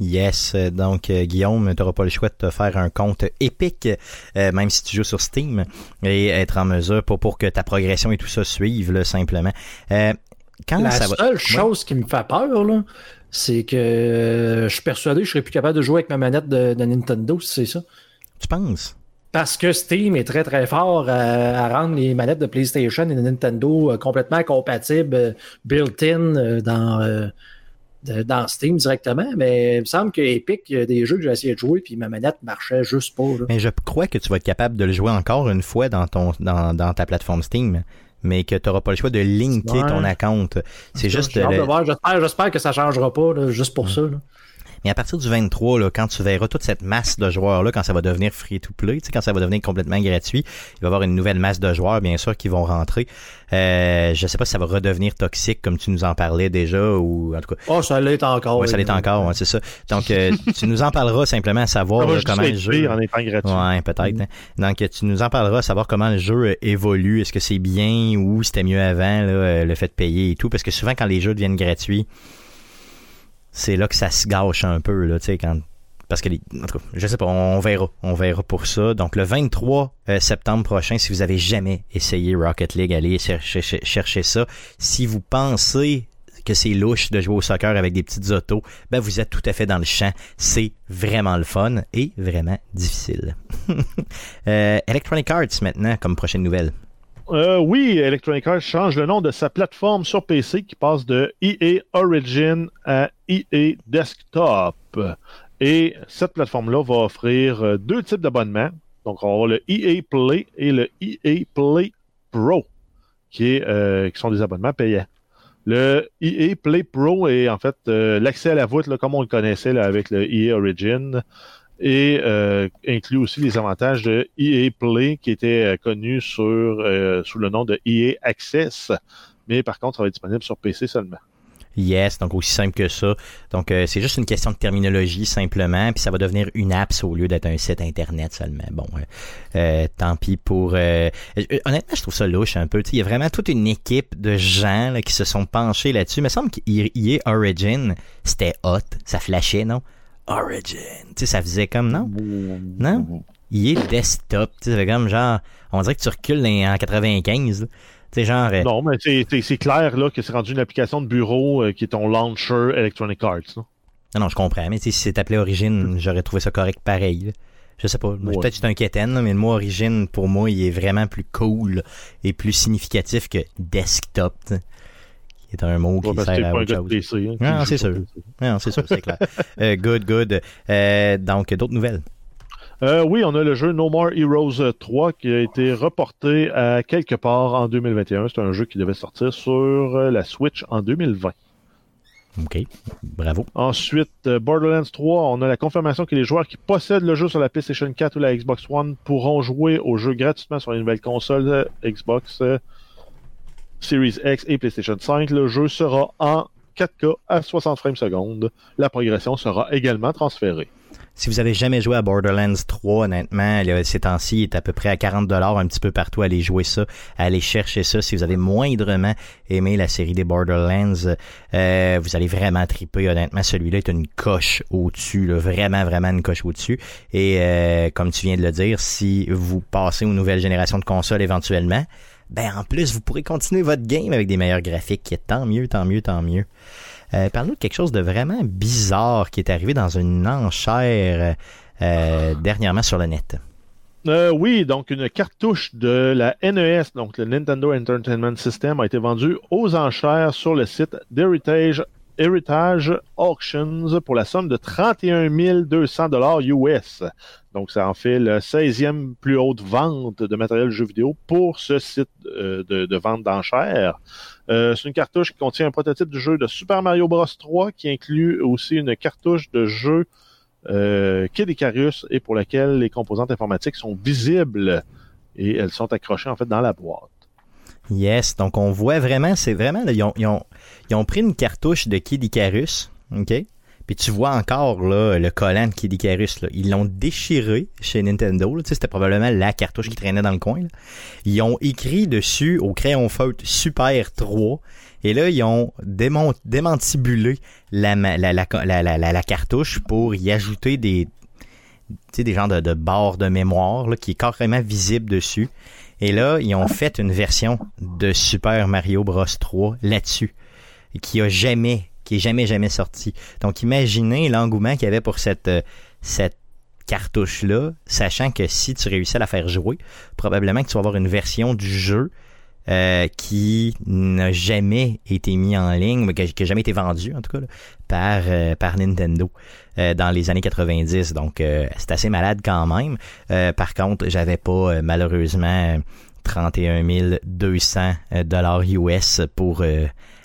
Yes, donc euh, Guillaume, tu n'auras pas le choix de te faire un compte épique, euh, même si tu joues sur Steam, et être en mesure pour, pour que ta progression et tout ça suive, là, simplement. Euh, quand La ça va... seule Ouais. chose qui me fait peur, là, c'est que euh, je suis persuadé que je serais plus capable de jouer avec ma manette de, de Nintendo, si c'est ça. Tu penses? Parce que Steam est très très fort à, à rendre les manettes de PlayStation et de Nintendo euh, complètement compatibles, euh, built-in dans, dans Steam directement. Mais il me semble que Epic, il y a des jeux que j'ai essayé de jouer puis ma manette marchait juste pas. là. Mais je crois que tu vas être capable de le jouer encore une fois dans ton dans, dans ta plateforme Steam, mais que tu n'auras pas le choix de linker Ouais. ton account. C'est juste... Le-. J'espère, que ça changera pas, là, juste pour ça. là. Mais à partir du 23, là, quand tu verras toute cette masse de joueurs-là, quand ça va devenir free-to-play, tu sais, quand ça va devenir complètement gratuit, il va y avoir une nouvelle masse de joueurs, bien sûr, qui vont rentrer. Euh, je sais pas si ça va redevenir toxique, comme tu nous en parlais déjà, ou en tout cas, Oh, ça l'est encore. ouais, ça l'est encore, ouais, c'est ça. Donc, euh, <laughs> tu nous en parleras simplement à savoir Ça va juste comment le jeu... en étant gratuit. Ouais, peut-être. hein. Donc, tu nous en parleras à savoir comment le jeu euh, évolue. Est-ce que c'est bien ou c'était mieux avant, là, euh, le fait de payer et tout? Parce que souvent, quand les jeux deviennent gratuits, c'est là que ça se gâche un peu, là, tu sais, quand. Parce que, les... en je sais pas, on verra. On verra pour ça. Donc, le 23 euh, septembre prochain, si vous avez jamais essayé Rocket League, allez chercher ça. Si vous pensez que c'est louche de jouer au soccer avec des petites autos, ben vous êtes tout à fait dans le champ. C'est vraiment le fun et vraiment difficile. <laughs> Euh, Electronic Arts maintenant comme prochaine nouvelle. Euh, oui, Electronic Arts change le nom de sa plateforme sur PC qui passe de EA Origin à EA Desktop. Et cette plateforme-là va offrir euh, deux types d'abonnements. Donc, on va avoir le EA Play et le EA Play Pro, euh, qui sont des abonnements payants. Le EA Play Pro est en fait euh, l'accès à la voûte, comme on le connaissait avec le EA Origin, et inclut aussi les avantages de EA Play qui était connu sous le nom de EA Access, mais par contre, ça va être disponible sur PC seulement. Yes, donc aussi simple que ça. Donc euh, c'est juste une question de terminologie simplement, puis ça va devenir une apps au lieu d'être un site internet seulement. Bon, euh, euh, tant pis pour. honnêtement, je trouve ça louche un peu. Il y a vraiment toute une équipe de gens là, qui se sont penchés là-dessus. Il me semble qu'EA Origin, c'était hot, ça flashait, non? Origin, tu sais, ça faisait comme non? Non? EA Desktop, tu sais, comme genre, on dirait que tu recules en 95. là. Sais, genre. euh, Non, mais c'est- c'est c'est clair là, que c'est rendu une application de bureau euh, qui est ton launcher Electronic Arts. là. Non, non, je comprends. Mais si c'est appelé Origine, j'aurais trouvé ça correct pareil. là. Je sais pas. Ouais. Peut-être que c'est un quétaine, mais le mot Origine, pour moi, il est vraiment plus cool et plus significatif que desktop. tu sais, Qui est un mot qui sert à autre chose. PC. hein, joue c'est sûr. Non, c'est sûr, c'est clair. Euh, good, good. Euh, donc, d'autres nouvelles? Euh, oui, on a le jeu No More Heroes euh, 3 qui a été reporté à quelque part en 2021. C'est un jeu qui devait sortir sur euh, la Switch en 2020. OK. Bravo. Ensuite, euh, Borderlands 3, on a la confirmation que les joueurs qui possèdent le jeu sur la PlayStation 4 ou la Xbox One pourront jouer au jeu gratuitement sur les nouvelles consoles euh, Xbox euh, Series X et PlayStation 5. Le jeu sera en 4K à 60 frames secondes. La progression sera également transférée. Si vous avez jamais joué à Borderlands 3, honnêtement, là, ces temps-ci, est à peu près à 40 dollars un petit peu partout. Allez jouer ça, allez chercher ça. Si vous avez moindrement aimé la série des Borderlands, euh, vous allez vraiment triper. Honnêtement, celui-là est une coche au-dessus, vraiment, vraiment une coche au-dessus. Et euh, comme tu viens de le dire, si vous passez aux nouvelles générations de consoles éventuellement, ben en plus, vous pourrez continuer votre game avec des meilleurs graphiques. Tant mieux, tant mieux, tant mieux. Euh, Parle-nous de quelque chose de vraiment bizarre qui est arrivé dans une enchère euh, dernièrement sur le net. Euh, oui, donc une cartouche de la NES, donc le Nintendo Entertainment System, a été vendue aux enchères sur le site d'Heritage Heritage Auctions pour la somme de 31 200 dollars US. Donc, ça en fait la 16e plus haute vente de matériel jeu vidéo pour ce site de, de, vente d'enchères. Euh, c'est une cartouche qui contient un prototype du jeu de Super Mario Bros 3 qui inclut aussi une cartouche de jeu euh, Kid Icarus et pour laquelle les composantes informatiques sont visibles et elles sont accrochées en fait dans la boîte. Yes, donc on voit vraiment, c'est vraiment, ils ont, ils, ont, ils ont pris une cartouche de Kid Icarus, ok? Puis tu vois encore là, le collant de Kid Icarus. Là. Ils l'ont déchiré chez Nintendo. C'était probablement la cartouche qui traînait dans le coin. Ils ont écrit dessus au crayon feutre Super 3. Et là, ils ont démantibulé la, cartouche pour y ajouter des, des genres de, barres de mémoire qui est carrément visible dessus. Et là, ils ont fait une version de Super Mario Bros 3 là-dessus, qui a jamais, qui jamais jamais sorti. Donc, imaginez l'engouement qu'il y avait pour cette cette cartouche-là, sachant que si tu réussis à la faire jouer, probablement que tu vas avoir une version du jeu euh, qui n'a jamais été mis en ligne, mais qui n'a jamais été vendu en tout cas par euh, par Nintendo euh, dans les années 90. Donc c'est assez malade quand même. par contre, j'avais pas malheureusement 31 200 dollars US pour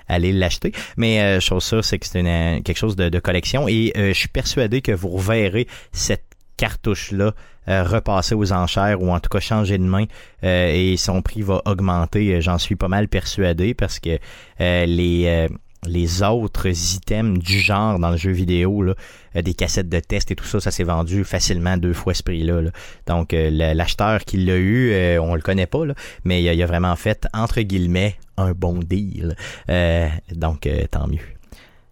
aller l'acheter. Mais euh, chose sûre, c'est que c'est une, quelque chose de, collection et euh, je suis persuadé que vous reverrez cette cartouche-là euh, repasser aux enchères ou en tout cas changer de main euh, et son prix va augmenter. J'en suis pas mal persuadé parce que euh, les les autres items du genre dans le jeu vidéo, là, des cassettes de test et tout ça, ça s'est vendu facilement deux fois ce prix-là. Là. Donc l'acheteur qui l'a eu, on le connaît pas, là, mais il a, vraiment fait entre guillemets un bon deal. donc tant mieux.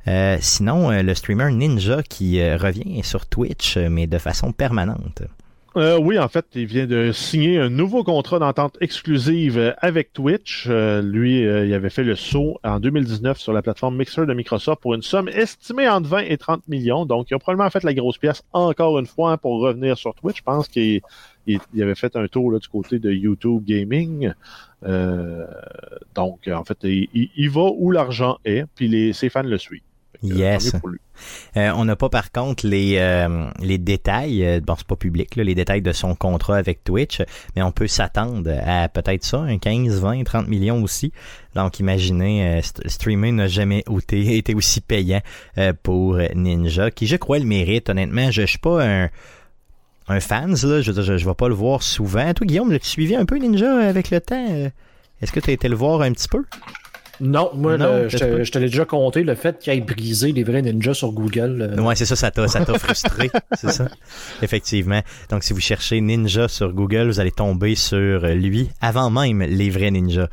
Euh, sinon, euh, le streamer Ninja qui euh, revient sur Twitch, mais de façon permanente. Euh, oui, en fait, il vient de signer un nouveau contrat d'entente exclusive avec Twitch. Euh, lui, il avait fait le saut en 2019 sur la plateforme Mixer de Microsoft pour une somme estimée entre 20 et 30 millions. Donc, il a probablement fait la grosse pièce encore une fois pour revenir sur Twitch. Je pense qu'il il, il avait fait un tour là, du côté de YouTube Gaming. donc, en fait, il, va où l'argent est, puis ses fans le suivent. Yes. Euh, on n'a pas par contre les euh, les détails, euh, bon c'est pas public là, les détails de son contrat avec Twitch, mais on peut s'attendre à peut-être ça, un 15, 20, 30 millions aussi. Donc imaginez, euh, streamer n'a jamais été, <laughs> été aussi payant pour Ninja, qui je crois le mérite. Honnêtement, je, je suis pas un un fans là, je, je, je vais pas le voir souvent. Toi Guillaume, l'as-tu suivi un peu Ninja avec le temps? Est-ce que tu as été le voir un petit peu? Non, moi, non, le, je, te, je te l'ai déjà compté, le fait qu'il ait brisé les vrais ninjas sur Google. Euh... Ouais, c'est ça, ça t'a, ça t'a frustré, <laughs> c'est ça. Effectivement. Donc, si vous cherchez ninja sur Google, vous allez tomber sur lui avant même les vrais ninjas.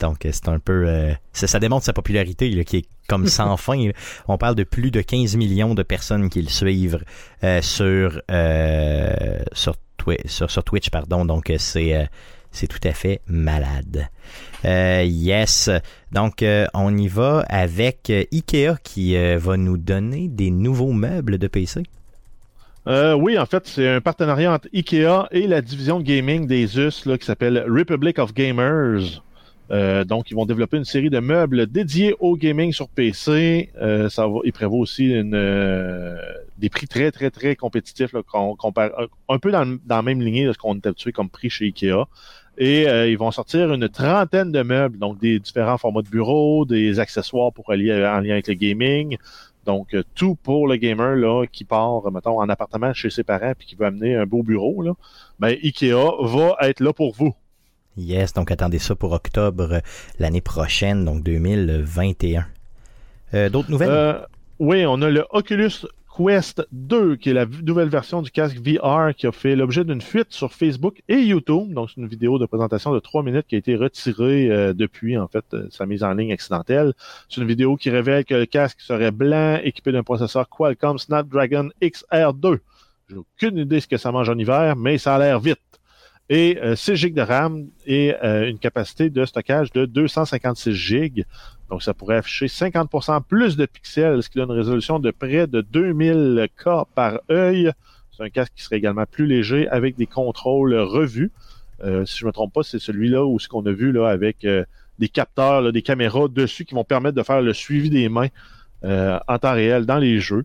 Donc, c'est un peu... Euh, ça, ça, démontre sa popularité, là, qui est comme <laughs> sans fin. Là. On parle de plus de 15 millions de personnes qui le suivent euh, sur, euh, sur, twi sur, sur Twitch. pardon. Donc, c'est c'est tout à fait malade. Euh, yes. Donc, euh, on y va avec Ikea qui euh, va nous donner des nouveaux meubles de PC. Euh, oui, en fait, c'est un partenariat entre Ikea et la division gaming des US qui s'appelle Republic of Gamers. Euh, donc, ils vont développer une série de meubles dédiés au gaming sur PC. Euh, ça ils prévoient aussi euh, des prix très, très, très compétitifs là, compare un peu dans, dans la même lignée de ce qu'on est habitué comme prix chez Ikea. Et euh, ils vont sortir une trentaine de meubles, donc des différents formats de bureau, des accessoires pour aller en lien avec le gaming. Donc, euh, tout pour le gamer là, qui part, mettons, en appartement chez ses parents puis qui veut amener un beau bureau, là, ben, Ikea va être là pour vous. Yes, donc attendez ça pour octobre l'année prochaine, donc 2021. Euh, D'autres nouvelles? Euh, oui, on a le Oculus Quest 2, qui est la nouvelle version du casque VR qui a fait l'objet d'une fuite sur Facebook et YouTube. Donc, c'est une vidéo de présentation de 3 minutes qui a été retirée euh, depuis, en fait, euh, sa mise en ligne accidentelle. C'est une vidéo qui révèle que le casque serait blanc, équipé d'un processeur Qualcomm Snapdragon XR2. J'ai aucune idée ce que ça mange en hiver, mais ça a l'air vite. Et euh, 6 GB de RAM et euh, une capacité de stockage de 256 GB. Donc, ça pourrait afficher 50% plus de pixels, ce qui donne une résolution de près de 2000K par œil. C'est un casque qui serait également plus léger avec des contrôles revus. Euh, si je me trompe pas, c'est celui-là où ce qu'on a vu là avec euh, des capteurs, des caméras dessus qui vont permettre de faire le suivi des mains euh, en temps réel dans les jeux.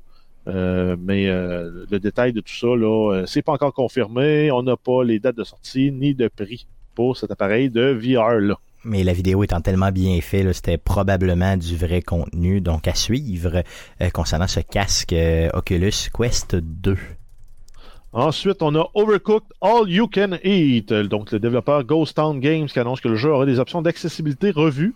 Euh, mais euh, le détail de tout ça, là, euh, c'est pas encore confirmé. On n'a pas les dates de sortie ni de prix pour cet appareil de VR là. Mais la vidéo étant tellement bien faite, c'était probablement du vrai contenu. Donc à suivre euh, concernant ce casque Oculus Quest 2. Ensuite, on a Overcooked All You Can Eat, donc le développeur Ghost Town Games qui annonce que le jeu aura des options d'accessibilité revues.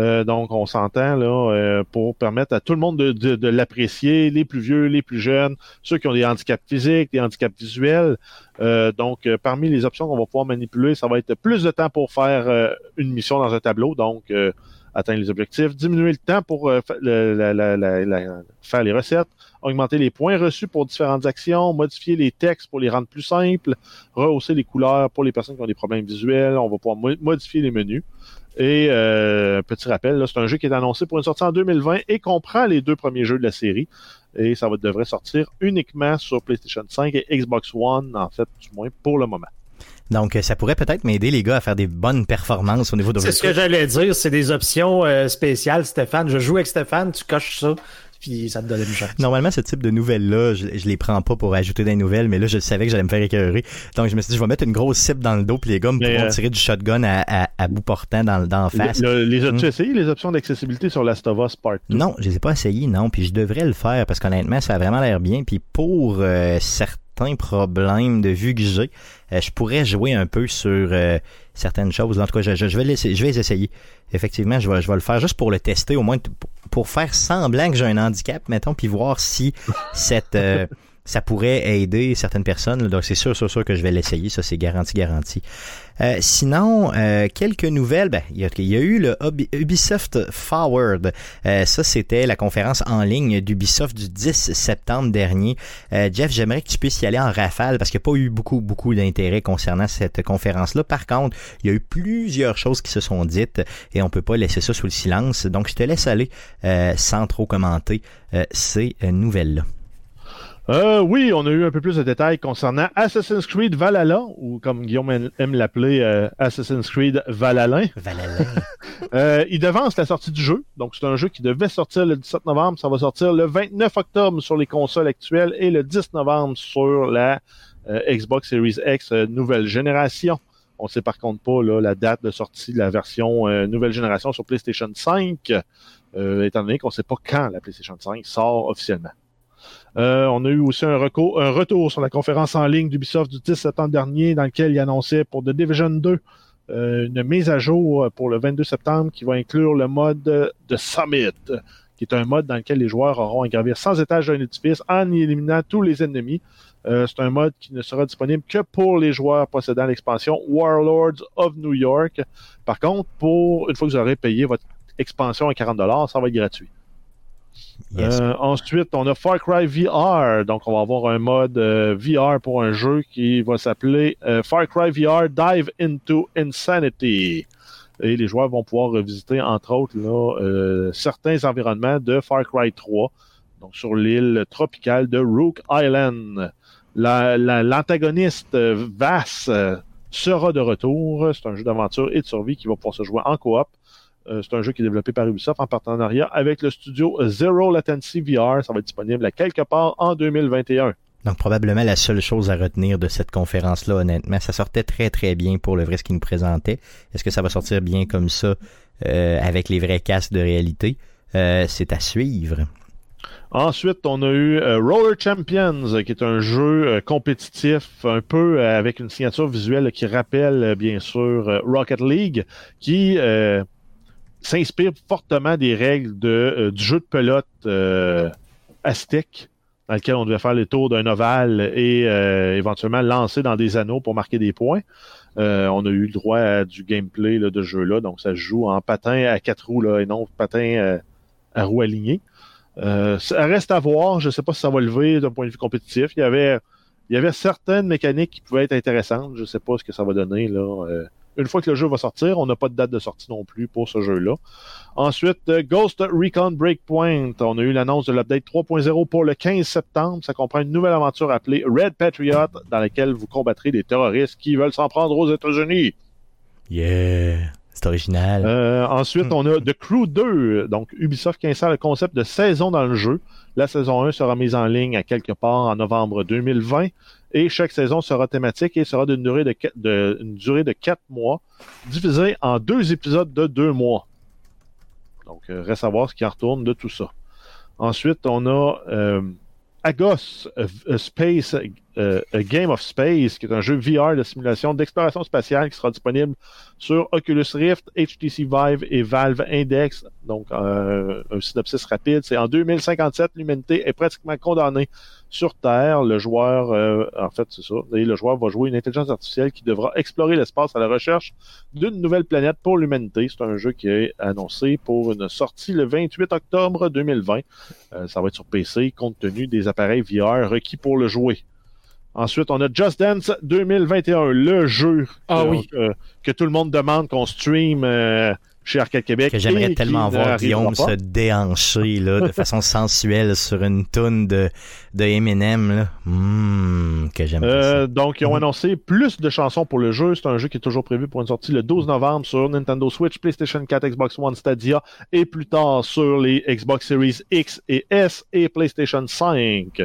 Euh, donc, on s'entend euh, pour permettre à tout le monde de, l'apprécier, les plus vieux, les plus jeunes, ceux qui ont des handicaps physiques, des handicaps visuels. Euh, donc, parmi les options qu'on va pouvoir manipuler, ça va être plus de temps pour faire une mission dans un tableau, donc atteindre les objectifs, diminuer le temps pour faire les recettes, augmenter les points reçus pour différentes actions, modifier les textes pour les rendre plus simples, rehausser les couleurs pour les personnes qui ont des problèmes visuels. On va pouvoir mo- modifier les menus. Et euh, petit rappel, là, c'est un jeu qui est annoncé pour une sortie en 2020 et comprend les deux premiers jeux de la série. Et ça va, devrait sortir uniquement sur PlayStation 5 et Xbox One, en fait, du moins pour le moment. Donc euh, ça pourrait peut-être m'aider les gars à faire des bonnes performances au niveau de C'est ce que j'allais dire, c'est des options euh, spéciales, Stéphane. Je joue avec Stéphane, tu coches ça, puis ça te donne une chance. Normalement, ce type de nouvelles-là, je, je les prends pas pour ajouter des nouvelles, mais là, je savais que j'allais me faire écœurer. Donc, je me suis dit, je vais mettre une grosse cible dans le dos, puis les gars me pourront euh, tirer du shotgun à, à, à bout portant dans, dans la face. Le- le- les as-tu Hmm. essayé, les options d'accessibilité sur Last of Us Part 2? Non, je les ai pas essayés, non, puis je devrais le faire, parce qu'honnêtement, ça a vraiment l'air bien, puis pour euh, certains problèmes de vue que j'ai, euh, je pourrais jouer un peu sur euh, certaines choses. En tout cas, je, je- je vais, je vais les essayer. Effectivement, je vais, je vais le faire juste pour le tester, au moins pour- faire semblant que j'ai un handicap, mettons, puis voir si <laughs> cette... euh, ça pourrait aider certaines personnes. Donc, c'est sûr, sûr, sûr que je vais l'essayer. Ça, c'est garanti, garanti. Euh, sinon, euh, quelques nouvelles. Ben, il y, a, eu le Ubi- Ubisoft Forward. Euh, ça, c'était la conférence en ligne d'Ubisoft du 10 septembre dernier. Euh, Jeff, j'aimerais que tu puisses y aller en rafale parce qu'il n'y a pas eu beaucoup, beaucoup d'intérêt concernant cette conférence-là. Par contre, il y a eu plusieurs choses qui se sont dites et on peut pas laisser ça sous le silence. Donc, je te laisse aller euh, sans trop commenter ces nouvelles-là. Euh, oui, on a eu un peu plus de détails concernant Assassin's Creed Valhalla, ou comme Guillaume aime- l'appeler, euh, Assassin's Creed Valhalla. Valhalla. <laughs> Euh, il devance la sortie du jeu. Donc, c'est un jeu qui devait sortir le 17 novembre. Ça va sortir le 29 octobre sur les consoles actuelles et le 10 novembre sur la euh, Xbox Series X euh, nouvelle génération. On sait par contre pas là, la date de sortie de la version nouvelle génération sur PlayStation 5, euh, étant donné qu'on ne sait pas quand la PlayStation 5 sort officiellement. Euh, on a eu aussi un, retour sur la conférence en ligne d'Ubisoft du 10 septembre dernier dans lequel il annonçait pour The Division 2 euh, une mise à jour pour le 22 septembre qui va inclure le mode de Summit, qui est un mode dans lequel les joueurs auront à gravir sans étage d'un édifice en éliminant tous les ennemis. Euh, c'est un mode qui ne sera disponible que pour les joueurs possédant l'expansion Warlords of New York. Par contre, pour une fois que vous aurez payé votre expansion à 40$, ça va être gratuit. Euh, ensuite, on a Far Cry VR. Donc, on va avoir un mode euh, VR pour un jeu qui va s'appeler euh, Far Cry VR Dive into Insanity. Et les joueurs vont pouvoir revisiter, entre autres, certains environnements de Far Cry 3, donc sur l'île tropicale de Rook Island. La- la- L'antagoniste Vass sera de retour. C'est un jeu d'aventure et de survie qui va pouvoir se jouer en coop. Euh, c'est un jeu qui est développé par Ubisoft en partenariat avec le studio Zero Latency VR. Ça va être disponible à quelque part en 2021. Donc probablement la seule chose à retenir de cette conférence-là, honnêtement, ça sortait très très bien pour le vrai ce qu'il nous présentait. Est-ce que ça va sortir bien comme ça euh, avec les vrais casques de réalité? Euh, C'est à suivre. Ensuite, on a eu euh, Roller Champions, qui est un jeu compétitif, un peu avec une signature visuelle qui rappelle bien sûr Rocket League, qui s'inspire fortement des règles de, euh, du jeu de pelote euh, Aztec, dans lequel on devait faire le tour d'un ovale et euh, éventuellement lancer dans des anneaux pour marquer des points. Euh, on a eu le droit à du gameplay de jeu-là, donc ça se joue en patin à quatre roues et non patin à roues alignées. Ça reste à voir, je ne sais pas si ça va lever d'un point de vue compétitif. Il y avait, il y avait certaines mécaniques qui pouvaient être intéressantes, je ne sais pas ce que ça va donner là. Une fois que le jeu va sortir, on n'a pas de date de sortie non plus pour ce jeu-là. Ensuite, euh, Ghost Recon Breakpoint. On a eu l'annonce de l'update 3.0 pour le 15 septembre. Ça comprend une nouvelle aventure appelée Red Patriot, dans laquelle vous combattrez des terroristes qui veulent s'en prendre aux États-Unis. Yeah. C'est original. Euh, ensuite, on a The Crew 2. Donc, Ubisoft qui insère le concept de saison dans le jeu. La saison 1 sera mise en ligne à quelque part en novembre 2020 et chaque saison sera thématique et sera d'une durée de, de, une durée de 4 mois, divisée en deux épisodes de 2 mois. Donc, euh, reste à voir ce qui en retourne de tout ça. Ensuite, on a euh, Agos a Space, euh, Game of Space, qui est un jeu VR de simulation d'exploration spatiale qui sera disponible sur Oculus Rift, HTC Vive et Valve Index. Donc, euh, un synopsis rapide. C'est en 2057, l'humanité est pratiquement condamnée sur Terre. Le joueur, euh, en fait, c'est ça. Le joueur va jouer une intelligence artificielle qui devra explorer l'espace à la recherche d'une nouvelle planète pour l'humanité. C'est un jeu qui est annoncé pour une sortie le 28 octobre 2020. Euh, ça va être sur PC compte tenu des appareils VR requis pour le jouer. Ensuite, on a Just Dance 2021, le jeu Ah que, oui. que- que tout le monde demande qu'on stream euh, chez Arcade Québec. Que j'aimerais tellement voir Guillaume pas. se déhancher là, de <laughs> façon sensuelle sur une toune de, de Eminem. Là. Mmh, que j'aime Euh, donc, ils ont Mhm. annoncé plus de chansons pour le jeu. C'est un jeu qui est toujours prévu pour une sortie le 12 novembre sur Nintendo Switch, PlayStation 4, Xbox One, Stadia et plus tard sur les Xbox Series X et S et PlayStation 5.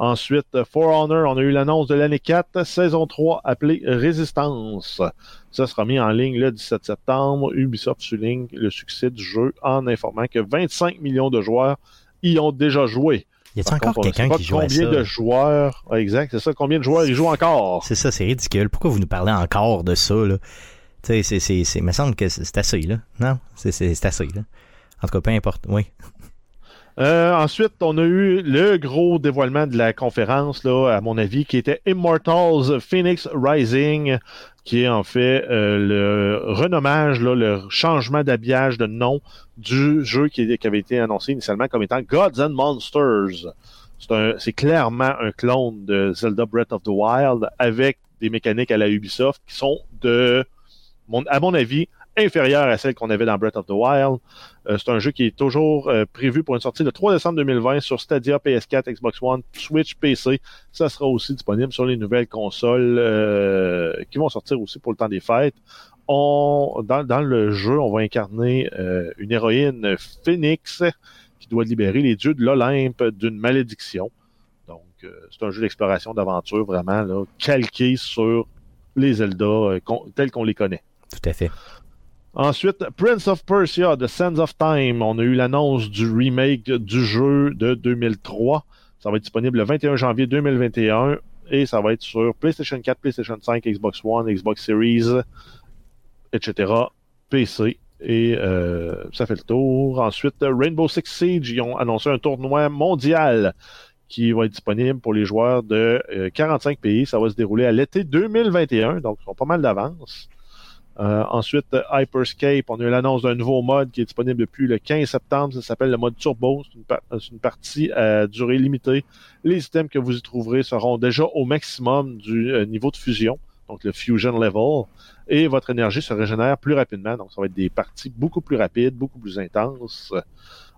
Ensuite, euh, For Honor, on a eu l'annonce de l'année 4, saison 3, appelée Résistance. Ça sera mis en ligne le 17 septembre. Ubisoft souligne le succès du jeu en informant que 25 millions de joueurs y ont déjà joué. Y a-t-il Par encore quelqu'un qui joue à combien ça? de joueurs, Ah, exact, c'est ça, combien de joueurs y jouent encore? C'est ça, c'est ridicule. Pourquoi vous nous parlez encore de ça, là? Tu sais, c'est, me semble que c'est assez, là. Non? C'est, c'est, c'est assez, là. En tout cas, peu importe. Oui. Euh, ensuite, on a eu le gros dévoilement de la conférence, là, à mon avis, qui était Immortals Phoenix Rising, qui est en fait euh, le renommage, là, le changement d'habillage de nom du jeu qui, qui avait été annoncé initialement comme étant Gods and Monsters. C'est, clairement un clone de Zelda Breath of the Wild avec des mécaniques à la Ubisoft qui sont de, mon, à mon avis, inférieures à celles qu'on avait dans Breath of the Wild. Euh, c'est un jeu qui est toujours euh, prévu pour une sortie le 3 décembre 2020 sur Stadia, PS4, Xbox One, Switch, PC. Ça sera aussi disponible sur les nouvelles consoles euh, qui vont sortir aussi pour le temps des fêtes. Dans, le jeu, on va incarner une héroïne Phoenix qui doit libérer les dieux de l'Olympe d'une malédiction. Donc, c'est un jeu d'exploration, d'aventure vraiment calqué sur les Zelda tels qu'on les connaît. Tout à fait. Ensuite, Prince of Persia, The Sands of Time. On a eu l'annonce du remake du jeu de 2003. Ça va être disponible le 21 janvier 2021 et ça va être sur PlayStation 4, PlayStation 5, Xbox One, Xbox Series, etc., PC. Et euh, ça fait le tour. Ensuite, Rainbow Six Siege, ils ont annoncé un tournoi mondial qui va être disponible pour les joueurs de euh, 45 pays. Ça va se dérouler à l'été 2021, donc ils sont pas mal d'avance. Euh, ensuite, euh, Hyperscape, on a eu l'annonce d'un nouveau mode qui est disponible depuis le 15 septembre. Ça s'appelle le mode Turbo. C'est une, une partie à durée limitée. Les items que vous y trouverez seront déjà au maximum du euh, niveau de fusion, donc le Fusion Level, et votre énergie se régénère plus rapidement. Donc, ça va être des parties beaucoup plus rapides, beaucoup plus intenses.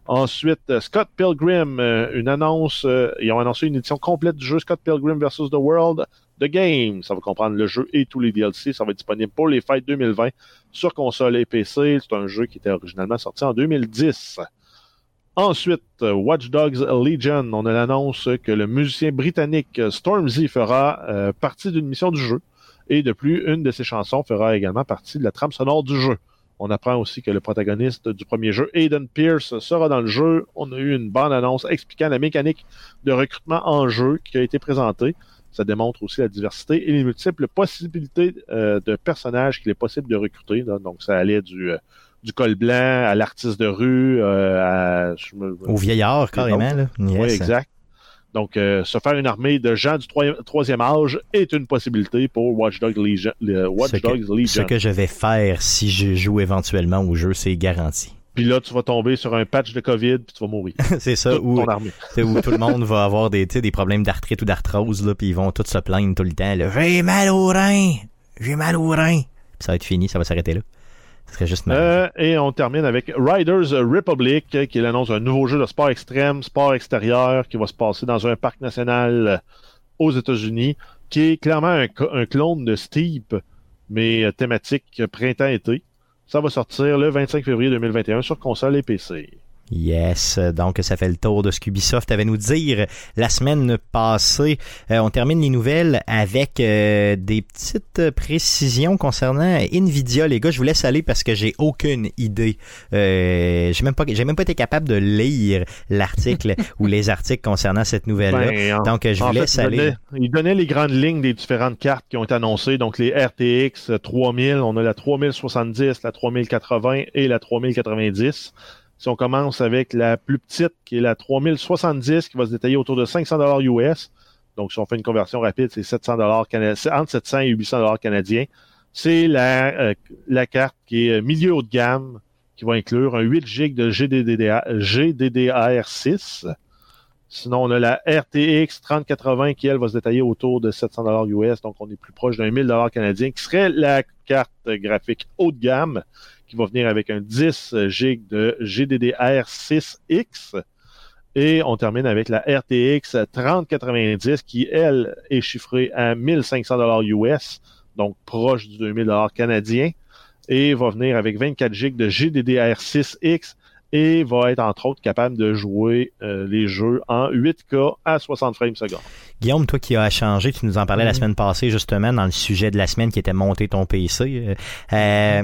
Ensuite, euh, Scott Pilgrim, euh, une annonce, euh, ils ont annoncé une édition complète du jeu Scott Pilgrim vs. The World The Game. Ça va comprendre le jeu et tous les DLC. Ça va être disponible pour les fêtes 2020 sur console et PC. C'est un jeu qui était originalement sorti en 2010. Ensuite, Watch Dogs Legion, on a l'annonce que le musicien britannique Stormzy fera euh, partie d'une mission du jeu. Et de plus, une de ses chansons fera également partie de la trame sonore du jeu. On apprend aussi que le protagoniste du premier jeu, Aiden Pierce, sera dans le jeu. On a eu une bande-annonce expliquant la mécanique de recrutement en jeu qui a été présentée. Ça démontre aussi la diversité et les multiples possibilités euh, de personnages qu'il est possible de recruter. là. Donc, ça allait du, euh, du col blanc à l'artiste de rue, euh, à... je me- Au vieillard, carrément, là. Oui, exact. Donc, euh, se faire une armée de gens du troi- troisième âge est une possibilité pour Watch Dogs Legion. le Watch Ce Dogs Ce Legion. que je vais faire si je joue éventuellement au jeu, c'est garanti. Puis là, tu vas tomber sur un patch de COVID, puis tu vas mourir. <laughs> c'est ça, Toute où, ton armée. <laughs> c'est où tout le monde va avoir des, des problèmes d'arthrite ou d'arthrose, là, puis ils vont tous se plaindre tout le temps. là, J'ai mal au rein! J'ai mal au rein! Puis ça va être fini, ça va s'arrêter là. Ce serait juste mal. Euh, et on termine avec Riders Republic, qui annonce un nouveau jeu de sport extrême, sport extérieur, qui va se passer dans un parc national euh, aux États-Unis, qui est clairement un, un clone de Steep, mais euh, thématique printemps-été. Ça va sortir le 25 février 2021 sur console et PC. Yes, donc ça fait le tour de ce qu'Ubisoft avait nous dire la semaine passée. Euh, on termine les nouvelles avec euh, des petites précisions concernant Nvidia. Les gars, je vous laisse aller parce que j'ai aucune idée. Euh, j'ai même pas, j'ai même pas été capable de lire l'article <laughs> ou les articles concernant cette nouvelle-là. Ben, en- Donc, euh, je vous fait, laisse il aller. donnait- il donnait les grandes lignes des différentes cartes qui ont été annoncées. Donc, les RTX 3000, on a la 3070, la 3080 et la 3090. Si on commence avec la plus petite, qui est la 3070, qui va se détailler autour de 500 dollars US. Donc, si on fait une conversion rapide, c'est 700 dollars c'est entre 700 et 800 dollars canadiens. C'est la, euh, la carte qui est milieu haut de gamme, qui va inclure un 8 GB de GDDR, GDDR6. Sinon, on a la RTX 3080 qui, elle, va se détailler autour de 700 dollars US. Donc, on est plus proche d'un 1000 dollars canadien, qui serait la carte graphique haut de gamme, qui va venir avec un 10 GB de GDDR6X. Et on termine avec la RTX 3090 qui, elle, est chiffrée à 1500 dollars US, donc proche du 2000 dollars canadien, et va venir avec 24 GB de GDDR6X et va être entre autres capable de jouer euh, les jeux en 8K à 60 frames secondes. Guillaume, toi qui as changé, tu nous en parlais la Mhm. semaine passée justement dans le sujet de la semaine qui était monter ton PC. Euh, euh,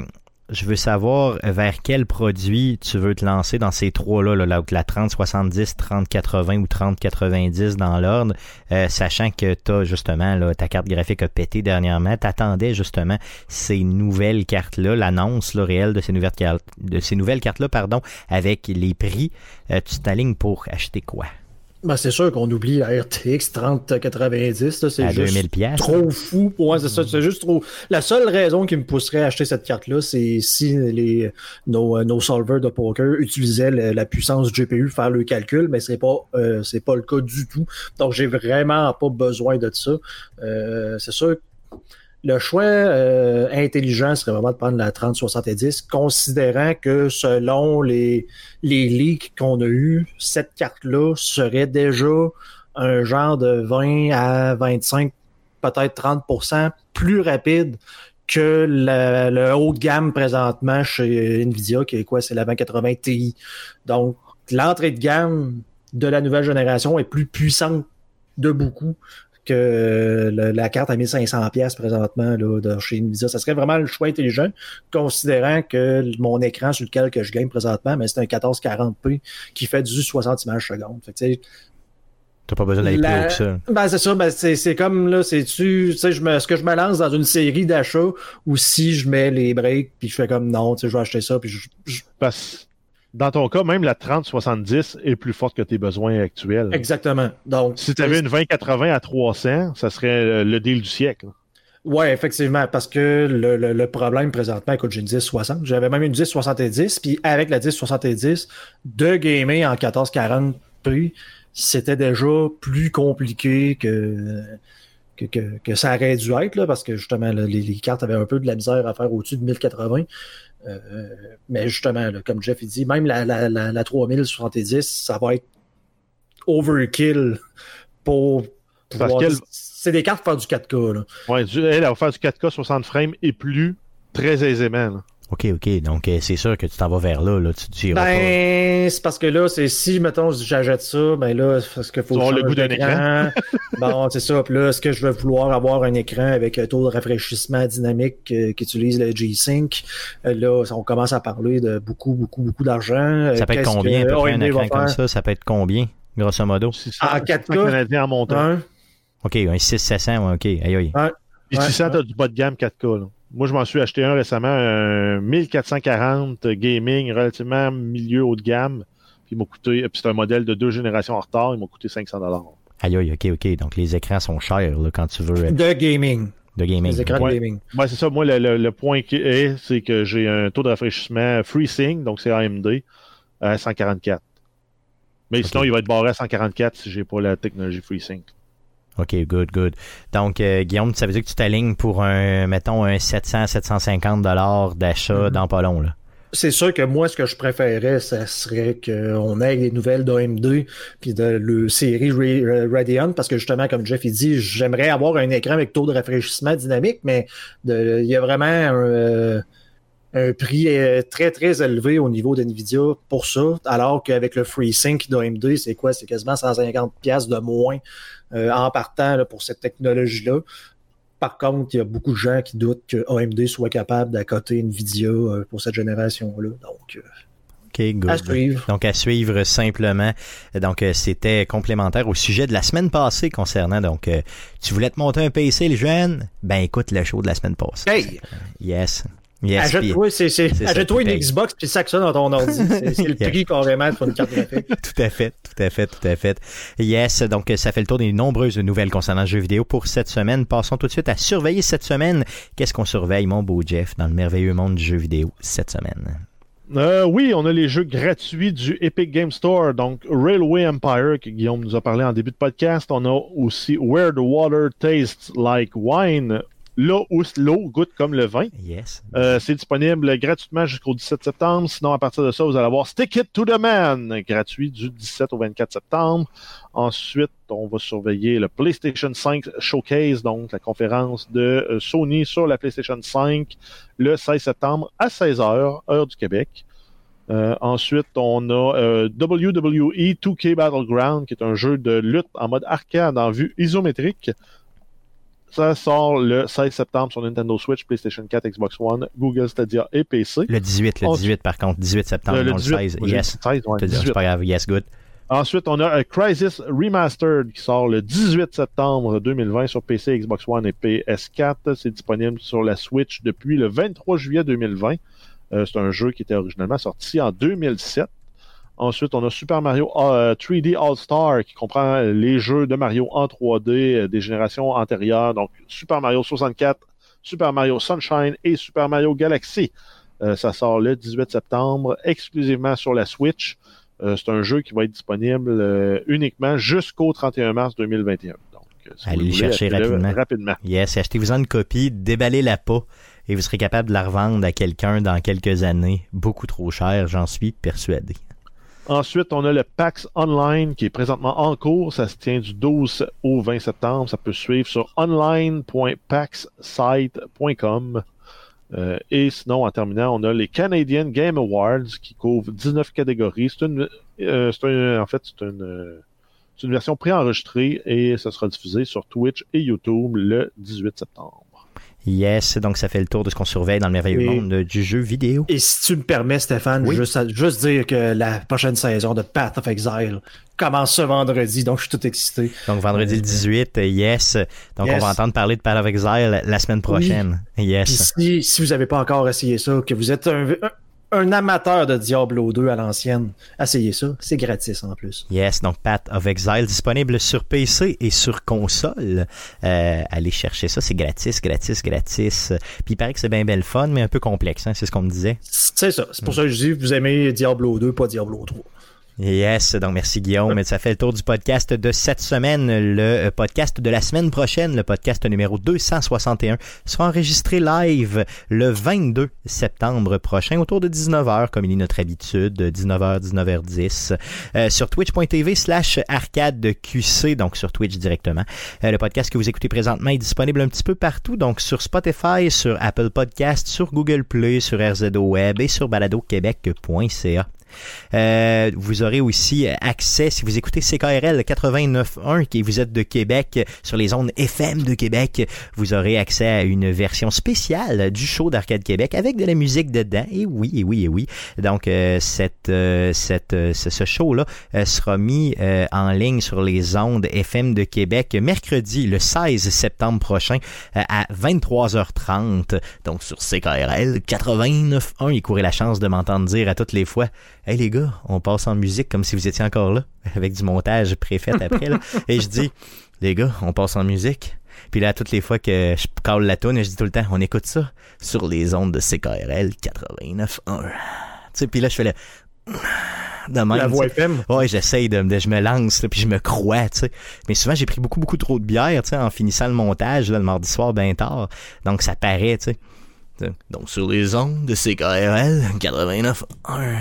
je veux savoir vers quel produit tu veux te lancer dans ces trois-là, là, là, la 3070, 3080 ou 3090 dans l'ordre, euh, sachant que tu justement là, ta carte graphique a pété dernièrement. Tu attendais justement ces nouvelles cartes-là, l'annonce là, réelle de ces nouvelles cartes de ces nouvelles cartes-là, pardon, avec les prix. Euh, tu t'alignes pour acheter quoi? Ben, c'est sûr qu'on oublie la RTX 3090, là, c'est À juste 2000 pièces. trop fou. Ouais, c'est ça, c'est juste trop. La seule raison qui me pousserait à acheter cette carte-là, c'est si les nos, euh, nos solvers de poker utilisaient le- la puissance du GPU pour faire le calcul, mais c'est pas euh, c'est pas le cas du tout. Donc j'ai vraiment pas besoin de ça. Euh, c'est sûr. Le choix euh, intelligent serait vraiment de prendre la 3070, considérant que selon les, les leaks qu'on a eus, cette carte-là serait déjà un genre de 20 à 25, peut-être 30% plus rapide que la- le haut de gamme présentement chez Nvidia, qui est quoi? C'est la 2080 Ti. Donc, l'entrée de gamme de la nouvelle génération est plus puissante de beaucoup que le- la carte à 1500 pièces présentement là, de chez Nvidia. Ça serait vraiment le choix intelligent, considérant que mon écran sur lequel que je game présentement, mais c'est un 1440p qui fait du 60 images secondes. Fait que, tu sais, T'as pas besoin d'aller plus La- haut que ça. ben c'est ça, ben c'est, c'est comme là, c'est tu, tu sais, je me, est-ce que je me lance dans une série d'achats ou si je mets les breaks puis je fais comme non, tu sais, je vais acheter ça puis je, je- Parce dans ton cas, même la 3070 est plus forte que tes besoins actuels. exactement. Donc Si tu avais une 2080 à 300, ça serait euh, le deal du siècle. Ouais, effectivement, parce que le, le, le problème présentement, écoute, j'ai une 1060, j'avais même une 1070, puis avec la 1070, de gamer en 1440p, c'était déjà plus compliqué que, que, que, que ça aurait dû être, là, parce que justement, là, les, les cartes avaient un peu de la misère à faire au-dessus de 1080. Euh, mais justement, là, comme Jeff il dit, même la, la, la, la 3070, ça va être overkill pour C'est des cartes pour faire du 4K, là. Ouais, elle va faire du 4K 60 frames et plus très aisément. OK, OK. Donc, euh, c'est sûr que tu t'en vas vers là. là. Tu tu. Ben, c'est parce que là, c'est si, mettons, j'achète ça, ben là, c'est parce qu'il faut Tu le goût d'un d'écran. <laughs> bon, c'est ça. Puis là, est-ce que je vais vouloir avoir un écran avec un taux de rafraîchissement dynamique euh, qui utilise le G-Sync? Euh, là, on commence à parler de beaucoup, beaucoup, beaucoup d'argent. Ça peut être combien, à que peu près, un écran comme ça? Ça peut être combien, grosso modo? 600, En 600 4K? canadiens en montant. Hein? OK, un 600 ouais, OK. Aïe, aïe. Puis Ouais, 600, ouais. t'as du bas de gamme 4K. là. Moi, je m'en suis acheté un récemment, un 1440 gaming, relativement milieu haut de gamme. Puis il m'a coûté, puis c'est un modèle de deux générations en retard, il m'a coûté 500 dollars. Aïe, aïe, ok, ok. Donc les écrans sont chers là, quand tu veux euh, De gaming. de gaming. Les écrans Ouais. de gaming. Ouais, c'est ça. Moi, le, le- le point qui est, c'est que j'ai un taux de rafraîchissement FreeSync, donc c'est AMD, à 144. Mais sinon, il va être barré à 144 si j'ai pas la technologie FreeSync. OK, good, good. Donc, euh, Guillaume, ça veut dire que tu t'alignes pour un, mettons, un 700, 750 dollars d'achat Mhm. dans pas long, là. C'est sûr que moi, ce que je préférais, ça serait qu'on ait les nouvelles d'AMD puis de le série Ra- Radeon, parce que justement, comme Jeff il dit, j'aimerais avoir un écran avec taux de rafraîchissement dynamique, mais de- il y a vraiment un, euh, un prix euh, très, très élevé au niveau d'NVIDIA pour ça, alors qu'avec le FreeSync d'AMD, c'est quoi? C'est quasiment 150$ piastres de moins euh, en partant là, pour cette technologie-là. Par contre, il y a beaucoup de gens qui doutent que AMD soit capable d'accoter Nvidia euh, pour cette génération-là. Donc, euh, OK, good. à suivre. Donc, à suivre simplement. Donc, euh, c'était complémentaire au sujet de la semaine passée concernant, donc, euh, tu voulais te monter un PC, le jeune? Ben, écoute le show de la semaine passée. Hey, Yes. Yes. qui une paye. Xbox puis sac ça dans ton ordi. C'est, c'est le <laughs> Yeah. prix carrément pour une carte graphique. <laughs> Tout à fait, tout à fait, tout à fait. Yes, donc ça fait le tour des nombreuses nouvelles concernant le jeu vidéo pour cette semaine. Passons tout de suite à surveiller cette semaine. Qu'est-ce qu'on surveille, mon beau Jeff, dans le merveilleux monde du jeu vidéo cette semaine? Euh, oui, on a les jeux gratuits du Epic Game Store, donc Railway Empire, que Guillaume nous a parlé en début de podcast. On a aussi Where the Water Tastes Like Wine, là où l'eau goûte comme le vin. Yes. Euh, c'est disponible gratuitement jusqu'au 17 septembre. Sinon, à partir de ça, vous allez avoir Stick It to the Man, gratuit du 17 au 24 septembre. Ensuite, on va surveiller le PlayStation 5 Showcase, donc la conférence de euh, Sony sur la PlayStation 5 le 16 septembre à 16h, heure du Québec. Euh, ensuite, on a euh, WWE 2K Battleground, qui est un jeu de lutte en mode arcade en vue isométrique. Ça sort le 16 septembre sur Nintendo Switch, PlayStation 4, Xbox One, Google Stadia et PC. Le 18, le On- 18 par contre, 18 septembre, Euh, non le 18, 16. moi, j'ai Yes. dit 16, ouais, Je te dis, 18. C'est pas grave, yes, good. Ensuite, on a euh, Crisis Remastered qui sort le 18 septembre 2020 sur PC, Xbox One et PS4. C'est disponible sur la Switch depuis le 23 juillet 2020. Euh, c'est un jeu qui était originalement sorti en 2007. Ensuite, on a Super Mario euh, 3D All-Star qui comprend les jeux de Mario en 3D euh, des générations antérieures. Donc, Super Mario 64, Super Mario Sunshine et Super Mario Galaxy. Euh, ça sort le 18 septembre exclusivement sur la Switch. Euh, c'est un jeu qui va être disponible euh, uniquement jusqu'au 31 mars 2021. Donc, euh, si Allez vous le voulez, chercher rapidement. rapidement. Yes, achetez-vous-en une copie, déballez la pas et vous serez capable de la revendre à quelqu'un dans quelques années. Beaucoup trop cher, j'en suis persuadé. Ensuite, on a le PAX Online qui est présentement en cours. Ça se tient du 12 au 20 septembre. Ça peut suivre sur online.paxsite.com. Euh, et sinon, en terminant, on a les Canadian Game Awards qui couvrent 19 catégories. C'est une, euh, en fait, c'est une, c'est une version préenregistrée et ça sera diffusé sur Twitch et YouTube le 18 septembre. Yes, donc ça fait le tour de ce qu'on surveille dans le merveilleux Et- monde du jeu vidéo. Et si tu me permets, Stéphane, Oui. juste, à- juste dire que la prochaine saison de Path of Exile commence ce vendredi, donc je suis tout excité. Donc vendredi le 18, euh, yes. Donc on va entendre parler de Path of Exile la semaine prochaine. Yes. si, si vous n'avez pas encore essayé ça, que vous êtes un, un- un amateur de Diablo 2 à l'ancienne, essayez ça. C'est gratis en plus. Yes, donc Path of Exile disponible sur PC et sur console. Euh, allez chercher ça, c'est gratis, gratis, gratis. Puis il paraît que c'est bien belle fun, mais un peu complexe, hein, c'est ce qu'on me disait. C'est ça. C'est pour ça que je dis vous aimez Diablo 2, pas Diablo 3. Yes, donc merci Guillaume. Ça fait le tour du podcast de cette semaine. Le euh, podcast de la semaine prochaine, le podcast numéro 261, sera enregistré live le 22 septembre prochain autour de 19h, comme il est notre habitude, 19h, 19h10, euh, sur twitch.tv slash arcadeqc, donc sur Twitch directement. Euh, le podcast que vous écoutez présentement est disponible un petit peu partout, donc sur Spotify, sur Apple Podcast, sur Google Play, sur RZO Web et sur baladoquebec.ca. Euh, vous aurez aussi accès, si vous écoutez CKRL 89.1 et vous êtes de Québec, sur les ondes FM de Québec, vous aurez accès à une version spéciale du show d'Arcade Québec avec de la musique dedans. Et oui, et oui, et oui. Donc, euh, cette, euh, cette, euh, ce, show-là euh, sera mis euh, en ligne sur les ondes FM de Québec mercredi, le 16 septembre prochain, euh, à 23h30. Donc, sur CKRL 89.1, il courait la chance de m'entendre dire à toutes les fois Hey les gars, on passe en musique comme si vous étiez encore là, avec du montage préfet après. Là. <laughs> Et je dis, les gars, on passe en musique. Puis là, toutes les fois que je cale la tune, je dis tout le temps, on écoute ça sur les ondes de CKRL 89.1. Tu sais, puis là, je fais le... <clears throat> De même, La voix FM. Ouais, j'essaye de, de- je me lance, là, puis je me crois, tu sais. Mais souvent, j'ai pris beaucoup, beaucoup trop de bière, tu sais, en finissant le montage, là, le mardi soir, bien tard. Donc, ça paraît. Tu sais. Donc, sur les ondes de CKRL 89.1.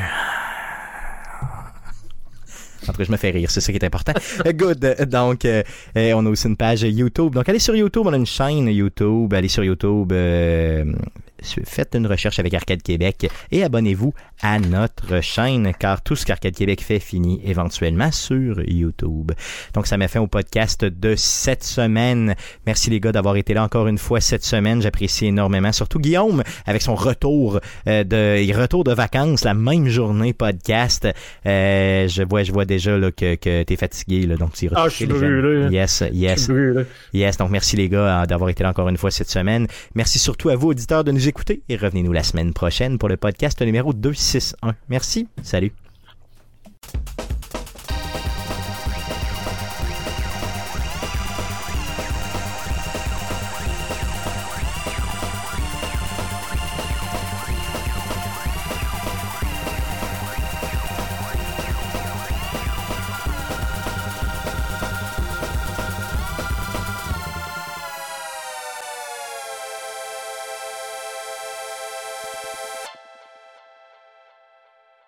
En tout cas, je me fais rire, c'est ça qui est important. <laughs> Good. Donc, euh, on a aussi une page YouTube. Donc, allez sur YouTube, on a une chaîne YouTube. Allez sur YouTube, euh, faites une recherche avec Arcade Québec et abonnez-vous à notre chaîne, car tout ce qu'Arcade Québec fait finit éventuellement sur YouTube. Donc, ça m'a fait au podcast de cette semaine. Merci les gars d'avoir été là encore une fois cette semaine. J'apprécie énormément. Surtout Guillaume, avec son retour euh, de retour de vacances, la même journée podcast. Euh, je vois, je vois déjà là, que, que t'es fatigué, là, donc tu Ah, je suis brûlé. Yes, Je yes. suis brûlé. Yes, donc merci les gars euh, d'avoir été là encore une fois cette semaine. Merci surtout à vous auditeurs de nous écouter écoutés et revenez-nous la semaine prochaine pour le podcast numéro 261. Merci. Salut.